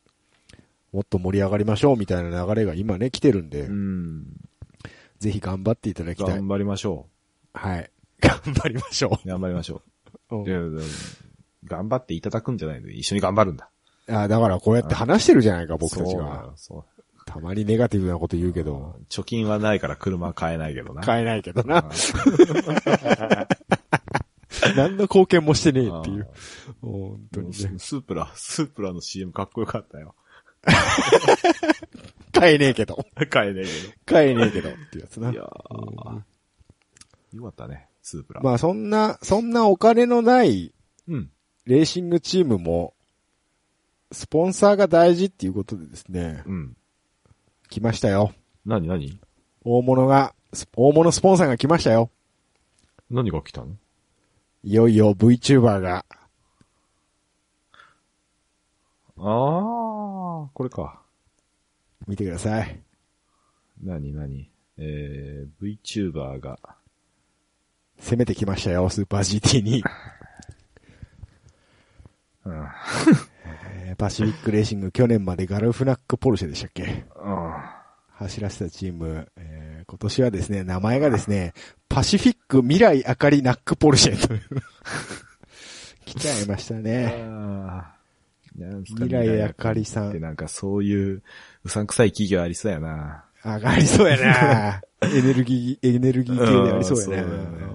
もっと盛り上がりましょうみたいな流れが今ね、来てるんで、うん。ぜひ頑張っていただきたい。頑張りましょはい。頑張りましょう。頑張りましょう。頑張っていただくんじゃないの一緒に頑張るんだ。あだからこうやって話してるじゃないか、僕たちがたまにネガティブなこと言うけど、貯金はないから車は買えないけどな。買えないけどな。何の貢献もしてねえっていう。本当にね。スープラ、スープラの CM かっこよかったよ。買えねえけど。買えねえ買えねえけど。っていうやつな。けど。いやー、よかったね、スープラ。まあそんな、そんなお金のないうん。レーシングチームも、スポンサーが大事っていうことでですね、うん。来ましたよ。何何？大物が、ス大物スポンサーが来ましたよ。何が来たの？いよいよ VTuber が、あー、これか。見てください。何何？えー、VTuber が。攻めてきましたよ、スーパー GT に。うん。えーパシフィックレーシング去年までガルフナックポルシェでしたっけ？うん。走らせたチーム、えー今年はですね、名前がですね、パシフィック未来あかりナックポルシェという。来ちゃいましたね。未来あかりさん。ってなんかそういう、うさんくさい企業ありそうやな。あ、ありそうやな エネルギー、エネルギー系でありそうやうんそうだよねね。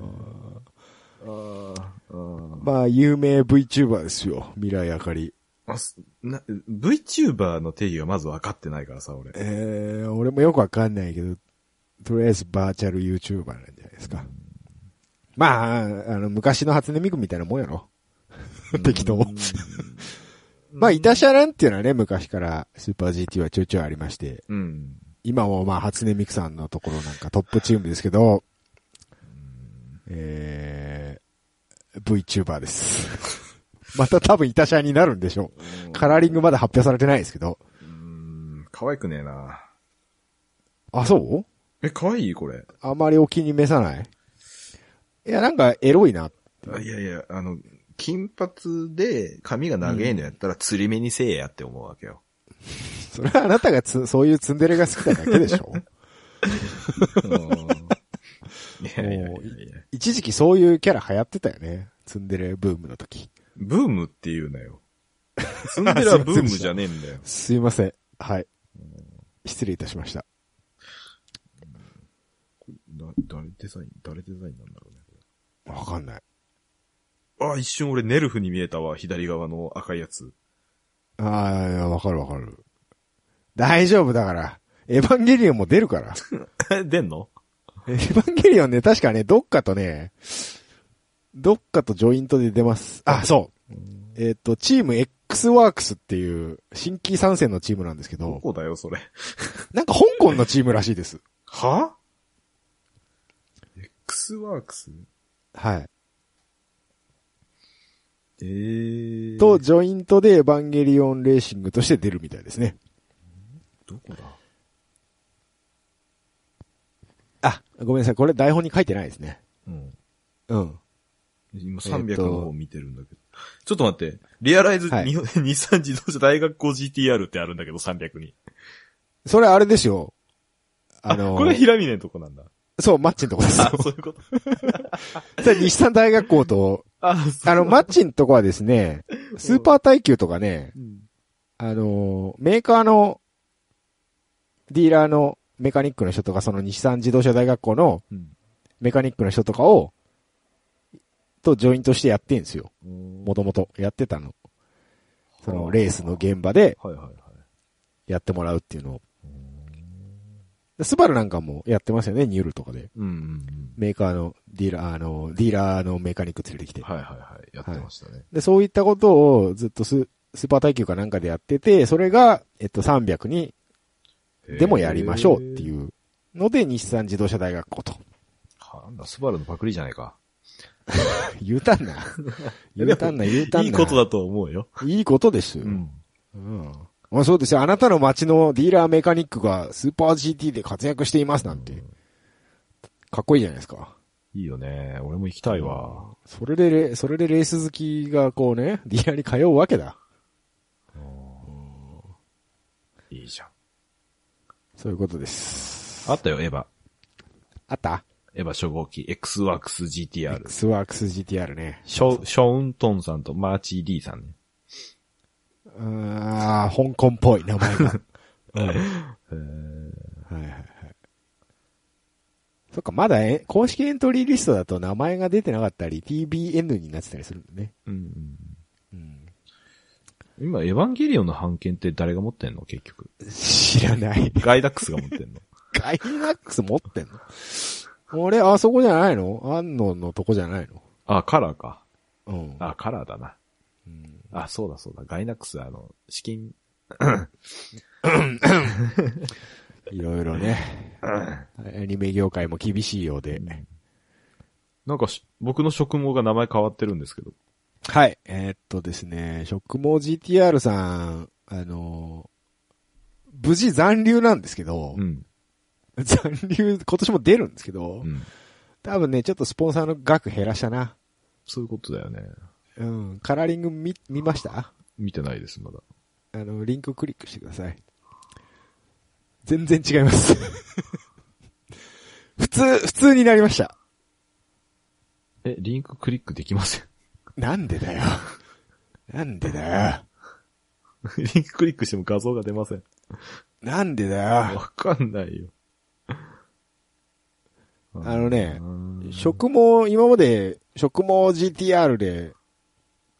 あーまあ、有名 VTuber ですよ。未来あかり。あすな VTuber の定義がまず分かってないからさ、俺。えー、俺もよくわかんないけど、とりあえずバーチャル YouTuber なんじゃないですか。まあ、あの、昔の初音ミクみたいなもんやろ。適当。まあ、イタシャランっていうのはね、昔からスーパー GT はちょいちょいありまして、うん。今もまあ、初音ミクさんのところなんかトップチームですけど、えー、VTuber です。また多分イタシャになるんでしょう。カラーリングまだ発表されてないですけど。うん、可愛くねえな。あ、そう？え、可愛い？これ。あまりお気に召さない？いや、なんかエロいな。あいやいや、あの、金髪で髪が長いのやったら釣り目にせえやって思うわけよ。それはあなたがつ、そういうツンデレが好きなだけでしょ いやいやいやいや一時期そういうキャラ流行ってたよね。ツンデレブームの時。ブームって言うなよ。ツンデレはブームじゃねえんだよ。すいません。はい。失礼いたしました。だ誰デザイン誰デザインなんだろうね。わかんない。あ、一瞬俺ネルフに見えたわ、左側の赤いやつ。ああ、いや、わかるわかる。大丈夫だから。エヴァンゲリオンも出るから。出んの？エヴァンゲリオンね、確かね、どっかとね、どっかとジョイントで出ます。あ、そう。えっ、と、チーム X ワークスっていう新規参戦のチームなんですけど、どこだよ、それ。なんか香港のチームらしいです。は ?X ワークス？はい。えー。と、ジョイントでエヴァンゲリオンレーシングとして出るみたいですね。どこだ？あ、ごめんなさい。これ台本に書いてないですね。うん。うん。今えー300との方見てるんだけど。ちょっと待って。リアライズ、はい 日産自動車大学校 GTR ってあるんだけど、300に。それあれですよ。ああの、これが平峰のとこなんだ。そう、マッチのとこですよあ、。そういうこと。日産大学校と、あ、あの、マッチのとこはですね、スーパー耐久とかね、うんあの、メーカーの、ディーラーのメカニックの人とか、その日産自動車大学校のうん。メカニックの人とかを、とジョイントしてやってんですよ。うんもともとやってたの。そのレースの現場ではいはいはい。やってもらうっていうのを。スバルなんかもやってますよね、ニュールとかで。うんうんうん。メーカーのディーラー、あの、ディーラーのメカニック連れてきて。はいはいはい。やってましたね。で、そういったことをずっとススーパー耐久かなんかでやってて、それが、えっと、300にでもやりましょうってう。いうので、日産自動車大学校と。はなんだ、スバルのパクリじゃないか。言うたんな。言うたんな、言うたんな。いいことだと思うよ。いいことですよ。うん。うん。まあそうですよ。あなたの街のディーラーメカニックがスーパー GT で活躍していますなんて。かっこいいじゃないですか。いいよね。俺も行きたいわ。それでレ、それでレース好きがこうね、ディーラーに通うわけだ。いいじゃん。そういうことです。あったよ、エヴァ。あった？エヴァ初号機、X ワークス GTR。?X ワークス GTR ね。ショ、ショーントンさんとマーチー・リーさんね。あー香港っぽい名前が。うんはいはいはい。そっか、まだえ公式エントリーリストだと名前が出てなかったり、TBN になってたりするんだね。うん。うん。今、エヴァンゲリオンの版権って誰が持ってんの結局？知らない。ガイダックスが持ってんの ガイナックス持ってんの？俺、あそこじゃないの？安野のとこじゃないの？あ、カラーか。うん。あ、カラーだな。うんあ、そうだそうだ。ガイナックス、あの、資金、いろいろね。アニメ業界も厳しいようで。なんかし、僕の職毛が名前変わってるんですけど。はい。えーっとですね、食毛 GTR さん、あのー無事残留なんですけど、うん。残留、今年も出るんですけど、うん。多分ね、ちょっとスポンサーの額減らしたな。そういうことだよね。うん。カラーリング見、見ました？見てないです、まだ。あの、リンククリックしてください。全然違います。普通、普通になりました。え、リンククリックできません？なんでだよ。なんでだよ。リンククリックしても画像が出ません。なんでだよ。わかんないよ。あのねうん食毛、今まで食毛 GTR で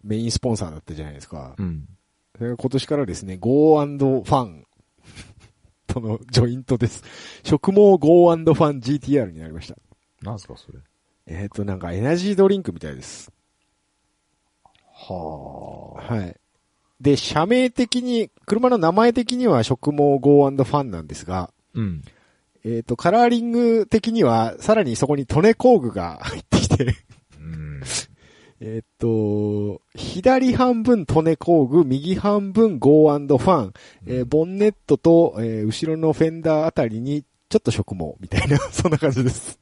メインスポンサーだったじゃないですか。うん。それが今年からですね、Go& ファンとのジョイントです。食毛 Go& ファン GTR になりました。なんすか、それ。えっ、と、なんかエナジードリンクみたいです。ははい。で、社名的に、車の名前的には食毛 Go& ファンなんですが、うん。えっ、と、カラーリング的には、さらにそこにトネ工具が入ってきて、うん。えっと、左半分トネ工具、右半分 Go& ファン、えーボンネットと、えー後ろのフェンダーあたりに、ちょっと食毛みたいな、そんな感じです。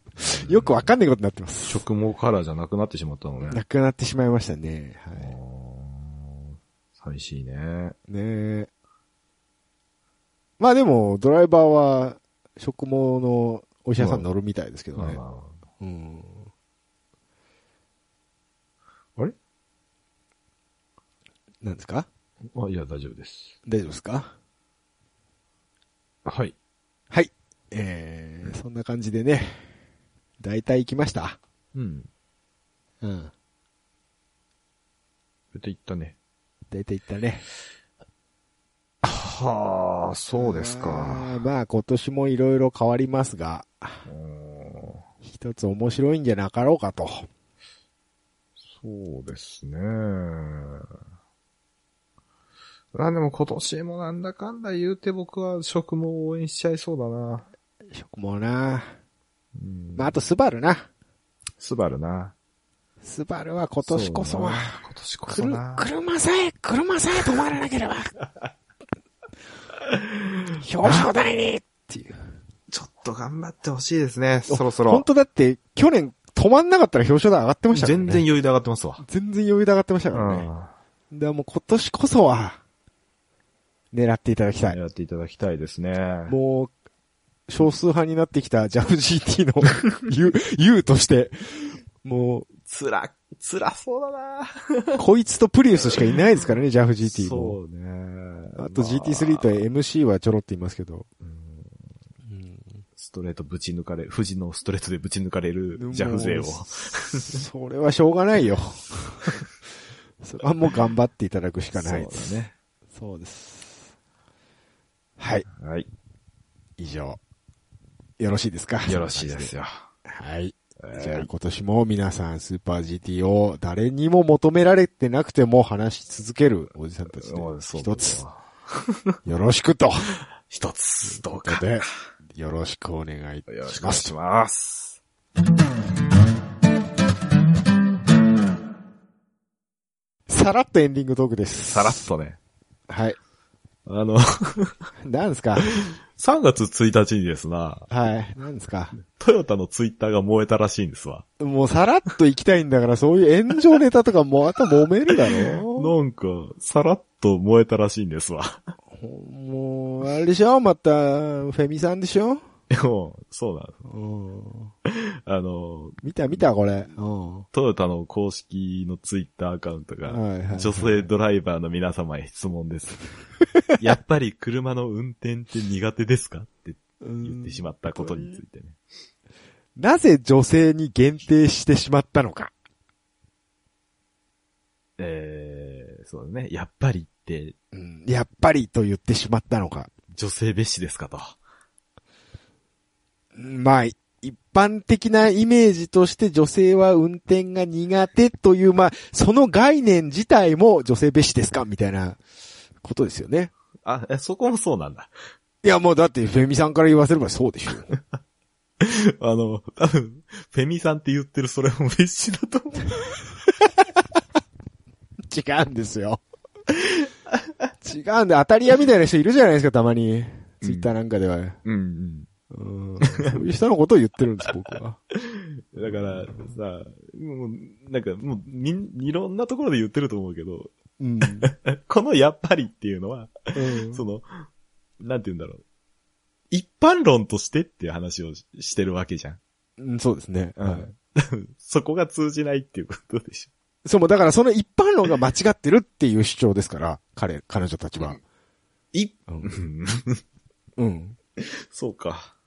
よくわかんないことになってます。食毛カラーじゃなくなってしまったのね。なくなってしまいましたね。はあー寂しいね。い。ねえ。まあでも、ドライバーは、食毛のお医者さん乗るみたいですけどね。うん。ああれ？なんですか？あ、いや、大丈夫です。大丈夫ですか？はい。はい。えー、そんな感じでね、大体行きました。うん。うん。出ていったね。大体行ったね。はあ、そうですか。あーまあ今年もいろいろ変わりますが、うん一つ面白いんじゃなかろうかと。そうですね。あ、でも今年もなんだかんだ言うて僕は食毛を応援しちゃいそうだな。食毛な。うんまああとスバルな。スバルな。スバルは今年こそは、今年こくるそな。車さえ、車さえ止まらなければ。表彰台にっていう。ちょっと頑張ってほしいですね、そろそろ。本当だって、去年止まんなかったら表彰台上がってましたからね。全然余裕で上がってますわ。全然余裕で上がってましたからね。うでもう今年こそは、狙っていただきたい。やっていただきたいですね。もう、少数派になってきた JAFGT の U、U として、もつら、つらそうだなう、こいつとプリウスしかいないですからね、JAFGT も。そうね。あと GT3 と MC はちょろって言いますけど。ストレートぶち抜かれ、富士のストレートでぶち抜かれるジャフ勢を。それはしょうがないよ。それはもう頑張っていただくしかないです。そうだね。そうです。はい。はい。以上。よろしいですか？よろしいですよ。はい。はいじゃあ今年も皆さんスーパー GT を誰にも求められてなくても話し続けるおじさんたちでそうそう一つ よろしくと。一つ、どうか。で、よろしくお願いよろししますくお願いし。ます。さらっとエンディングトークです。さらっとね。はい。あの、何ですか？3月1日にですな、はい。何ですか？トヨタのツイッターが燃えたらしいんですわ。もうさらっと行きたいんだから、そういう炎上ネタとかもうあと揉めるだろ？なんか、さらっと燃えたらしいんですわ。もう、あれでしょ？また、フェミさんでしょ？でも、そうなんです。うん。あの、見た見たこれ。うん。トヨタの公式のツイッターアカウントが、はいはいはい女性ドライバーの皆様へ質問です。やっぱり車の運転って苦手ですかって言ってしまったことについてね。なぜ女性に限定してしまったのか。えー、そうだね。やっぱりってうん、やっぱりと言ってしまったのか。女性蔑視ですかと。まあ、一般的なイメージとして女性は運転が苦手という、まあ、その概念自体も女性蔑視ですかみたいなことですよね。あ、えそこもそうなんだ。いや、もうだってフェミさんから言わせればそうでしょ。あの、多分、フェミさんって言ってるそれも蔑視だと思う。違うんですよ。違うんで、当たり屋みたいな人いるじゃないですか、たまに。ツイッターなんかでは。うんうん、そういう人のことを言ってるんです、僕は。うん。だから、さ、もう、なんかもう、みん、いろんなところで言ってると思うけど、うん。このやっぱりっていうのは、うんその、なんて言うんだろう。一般論としてっていう話をししてるわけじゃん。うん、そうですね。はい そこが通じないっていうことでしそう、もうだからその一般論が間違ってるっていう主張ですから、彼、彼女たちは。い、うんうんうん。そうか。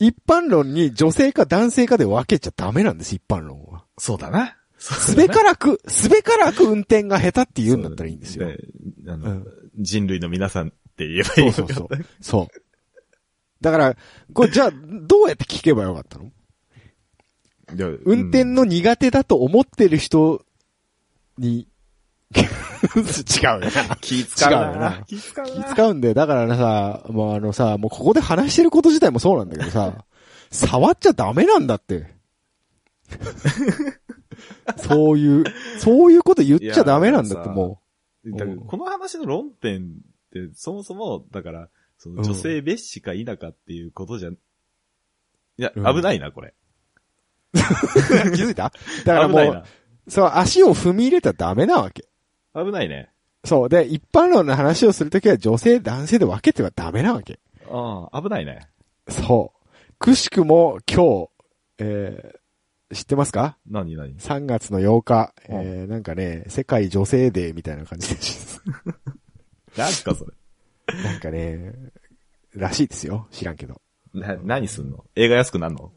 一般論に女性か男性かで分けちゃダメなんです、一般論は。そうだな。すべからく、すべからく運転が下手って言うんだったらいいんですよ。であの、うん人類の皆さんって言えばいいのかそうそうそう。そう。だから、これじゃあ、どうやって聞けばよかったの？運転の苦手だと思ってる人に、違うよな。気使うよなな。気使う気な。使うんで、だからさ、もうあのさ、もうここで話してること自体もそうなんだけどさ、触っちゃダメなんだって。そういう、そういうこと言っちゃダメなんだって、いやもだからこの話の論点って、そもそも、だから、その女性蔑視か否かっていうことじゃ、いや、うん危ないな、これ。う。気づいた？だからもう。そう、足を踏み入れたらダメなわけ。危ないね。そう。で、一般論の話をするときは女性、男性で分けてはダメなわけ。ああ、危ないね。そう。くしくも今日、えー、知ってますか？何何 ?3 月の8日、うんえー、なんかね、世界女性デーみたいな感じです。何すか、それ？なんかね、らしいですよ。知らんけど。な、何すんの？映画安くなんの？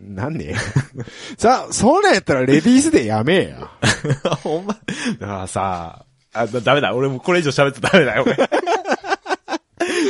なんね さあ、そうなんやったらレディースデーやめえや。ほんま。だからさ、あ、だダメだ。俺もうこれ以上喋ってダメだよ、俺。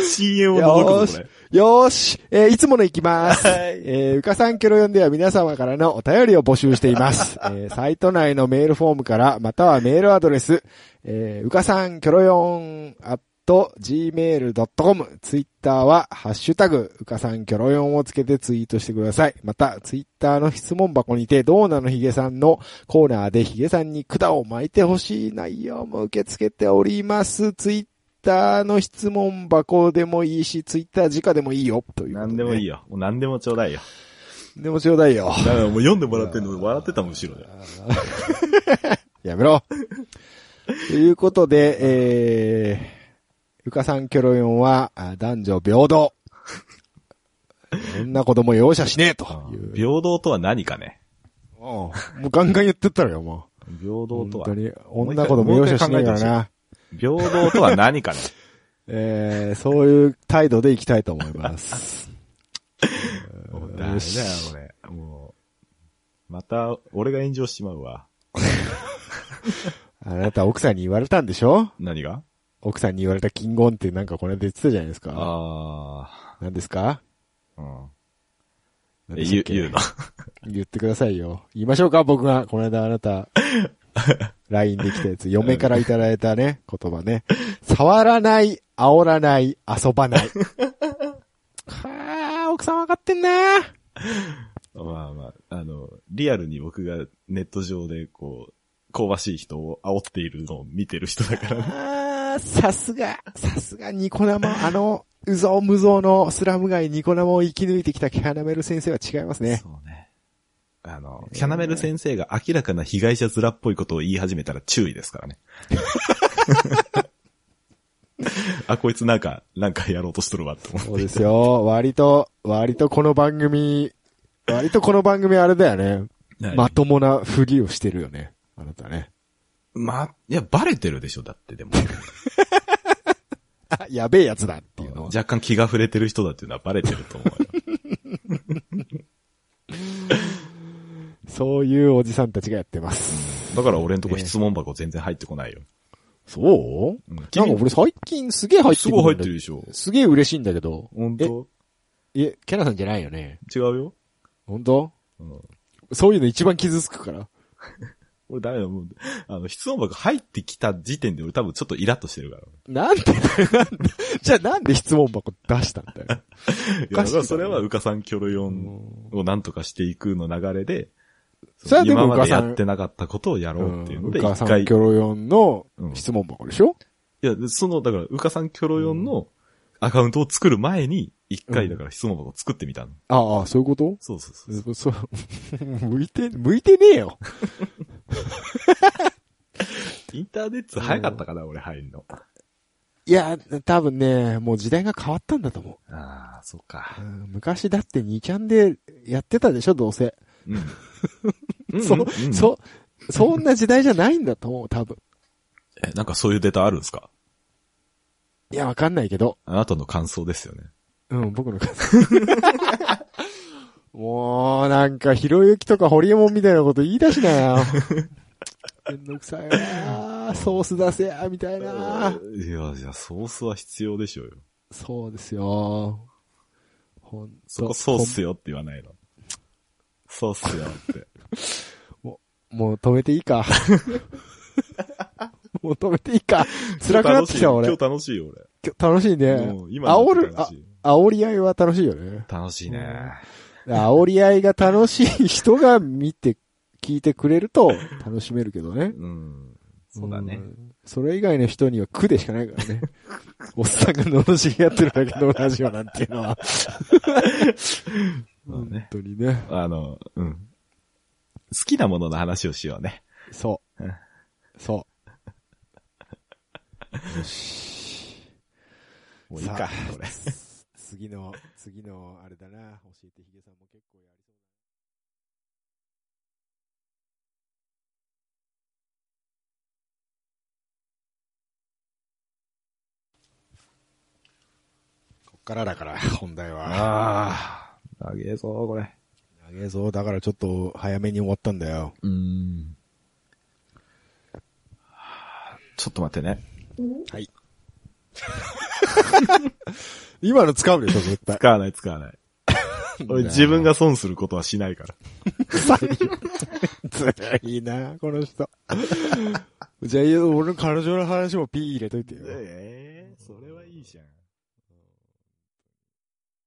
CM を除くぞ、これ。よーし、えーいつもの行きます。はいえーうかさんキョロヨンでは皆様からのお便りを募集しています。えーサイト内のメールフォームから、またはメールアドレス、えーうかさんキョロヨン、at gmail.com、ツイッターは、ハッシュタグ、うかさんキョロヨンをつけてツイートしてください。また、ツイッターの質問箱にて、ドーナのヒゲさんのコーナーでヒゲさんに管を巻いてほしい内容も受け付けております。ツイッターの質問箱でもいいし、ツイッター直でもいいよ、ということ何でもいいよ。よ。もう何でもちょうだいよ。でもちょうだいよ。だからもう読んでもらってんの笑ってたもん、後ろで。やめろ。ということで、えー、ゆかさんキョロヨンは、あ男女平等。女子供容赦しねえと。平等とは何かね。うんもうガンガン言ってったらよ、も平う。等とは本当。に。女子供容赦しねえからな。平等とは何かね。えー、そういう態度でいきたいと思います。もうダメだよ、俺。もう、また、俺が炎上しちまうわ。あなた奥さんに言われたんでしょ？何が？奥さんに言われた金言ってなんかこれで言ってたじゃないですか。あ何ですか？あ。うん。言う、言うの？言ってくださいよ。言いましょうか？僕が、この間あなた、LINE できたやつ、嫁からいただいたね、言葉ね。触らない、煽らない、遊ばない。はあ、奥さん分かってんなまあまあ、あの、リアルに僕がネット上でこう、香ばしい人を煽っているのを見てる人だからね。さすが、さすがニコ生、あの、うぞうむぞうのスラム街ニコ生を生き抜いてきたキャナメル先生は違いますね。そうね。あの、キャナメル先生が明らかな被害者面っぽいことを言い始めたら注意ですからね。あ、こいつなんか、なんかやろうとしとるわって思そうですよ。割と、割とこの番組、割とこの番組あれだよね。う。まともなふりをしてるよね。あなたね。ま、いや、バレてるでしょ、だってでも。あ、やべえやつだっていうのは。若干気が触れてる人だっていうのはバレてると思うよ。そういうおじさんたちがやってます。だから俺んとこ質問箱全然入ってこないよ。そう？うんなんか俺最近すげえ入ってすごい入ってる。るでしょ。すげえ嬉しいんだけど。本当？え、キャナさんじゃないよね。違うよ。本当？うん。そういうの一番傷つくから。俺ダメだ、もう、あの、質問箱入ってきた時点で俺多分ちょっとイラッとしてるから。なんでだよ、なんで。じゃあなんで質問箱出したんだよ。いや、だからそれはウカさんキョロヨうンんをなんとかしていくの流れで、それはでも今までやってなかったことをやろうっていうので、ウカさんキョロヨンのうん質問箱でしょ、や、その、だから、ウカさんキョロヨンのアカウントを作る前に、一回だから質問箱を作ってみたの。ああ、そういうこと？そうそうそう。そう、向いて、向いてねえよ。インターネット早かったかな、俺入るの。いや、多分ね、もう時代が変わったんだと思ああ、そうかう。。うん昔だって2ちゃんでやってたでしょ、どうせ。うん。うんそ、うんそ、そんな時代じゃないんだと思う、多分。え、なんかそういうデータあるんですか？いや、わかんないけど。あなたの感想ですよね。うん、僕の感想。もう、なんか、ひろゆきとかホリエモンみたいなこと言い出しなよ。めんどくさいわソース出せや、みたいな。いや、じゃあソースは必要でしょうよ。そうですよ。ほんとそこそうっすよって言わないの。そうっすよって。もう止めていいか。もう止めていいか。辛くなってきた俺。今日楽しいよ、俺。今日楽しいねうん。今の煽る、あ煽り合いは楽しいよね。楽しいね。煽り合いが楽しい人が見て、聞いてくれると楽しめるけどね。うん。そうだね。ん。それ以外の人には苦でしかないからね。おっさんが罵り合ってるだけのラジオなんていうのは。本。当にね。あの、うん。好きなものの話をしようね。そううん。そう。よし。もういいかさ、これ。次の、次の、あれだな。教えてヒゲさんも結構やりそうこっからだから、本題は。ああ、長えぞ、これ。長えぞ。だからちょっと早めに終わったんだよ。うん。ちょっと待ってね。はい。今の使うでしょ、絶対。使わない、使わない。俺自分が損することはしないから。ずるいな、この人。じゃあ、俺の彼女の話もピー入れといてよ。え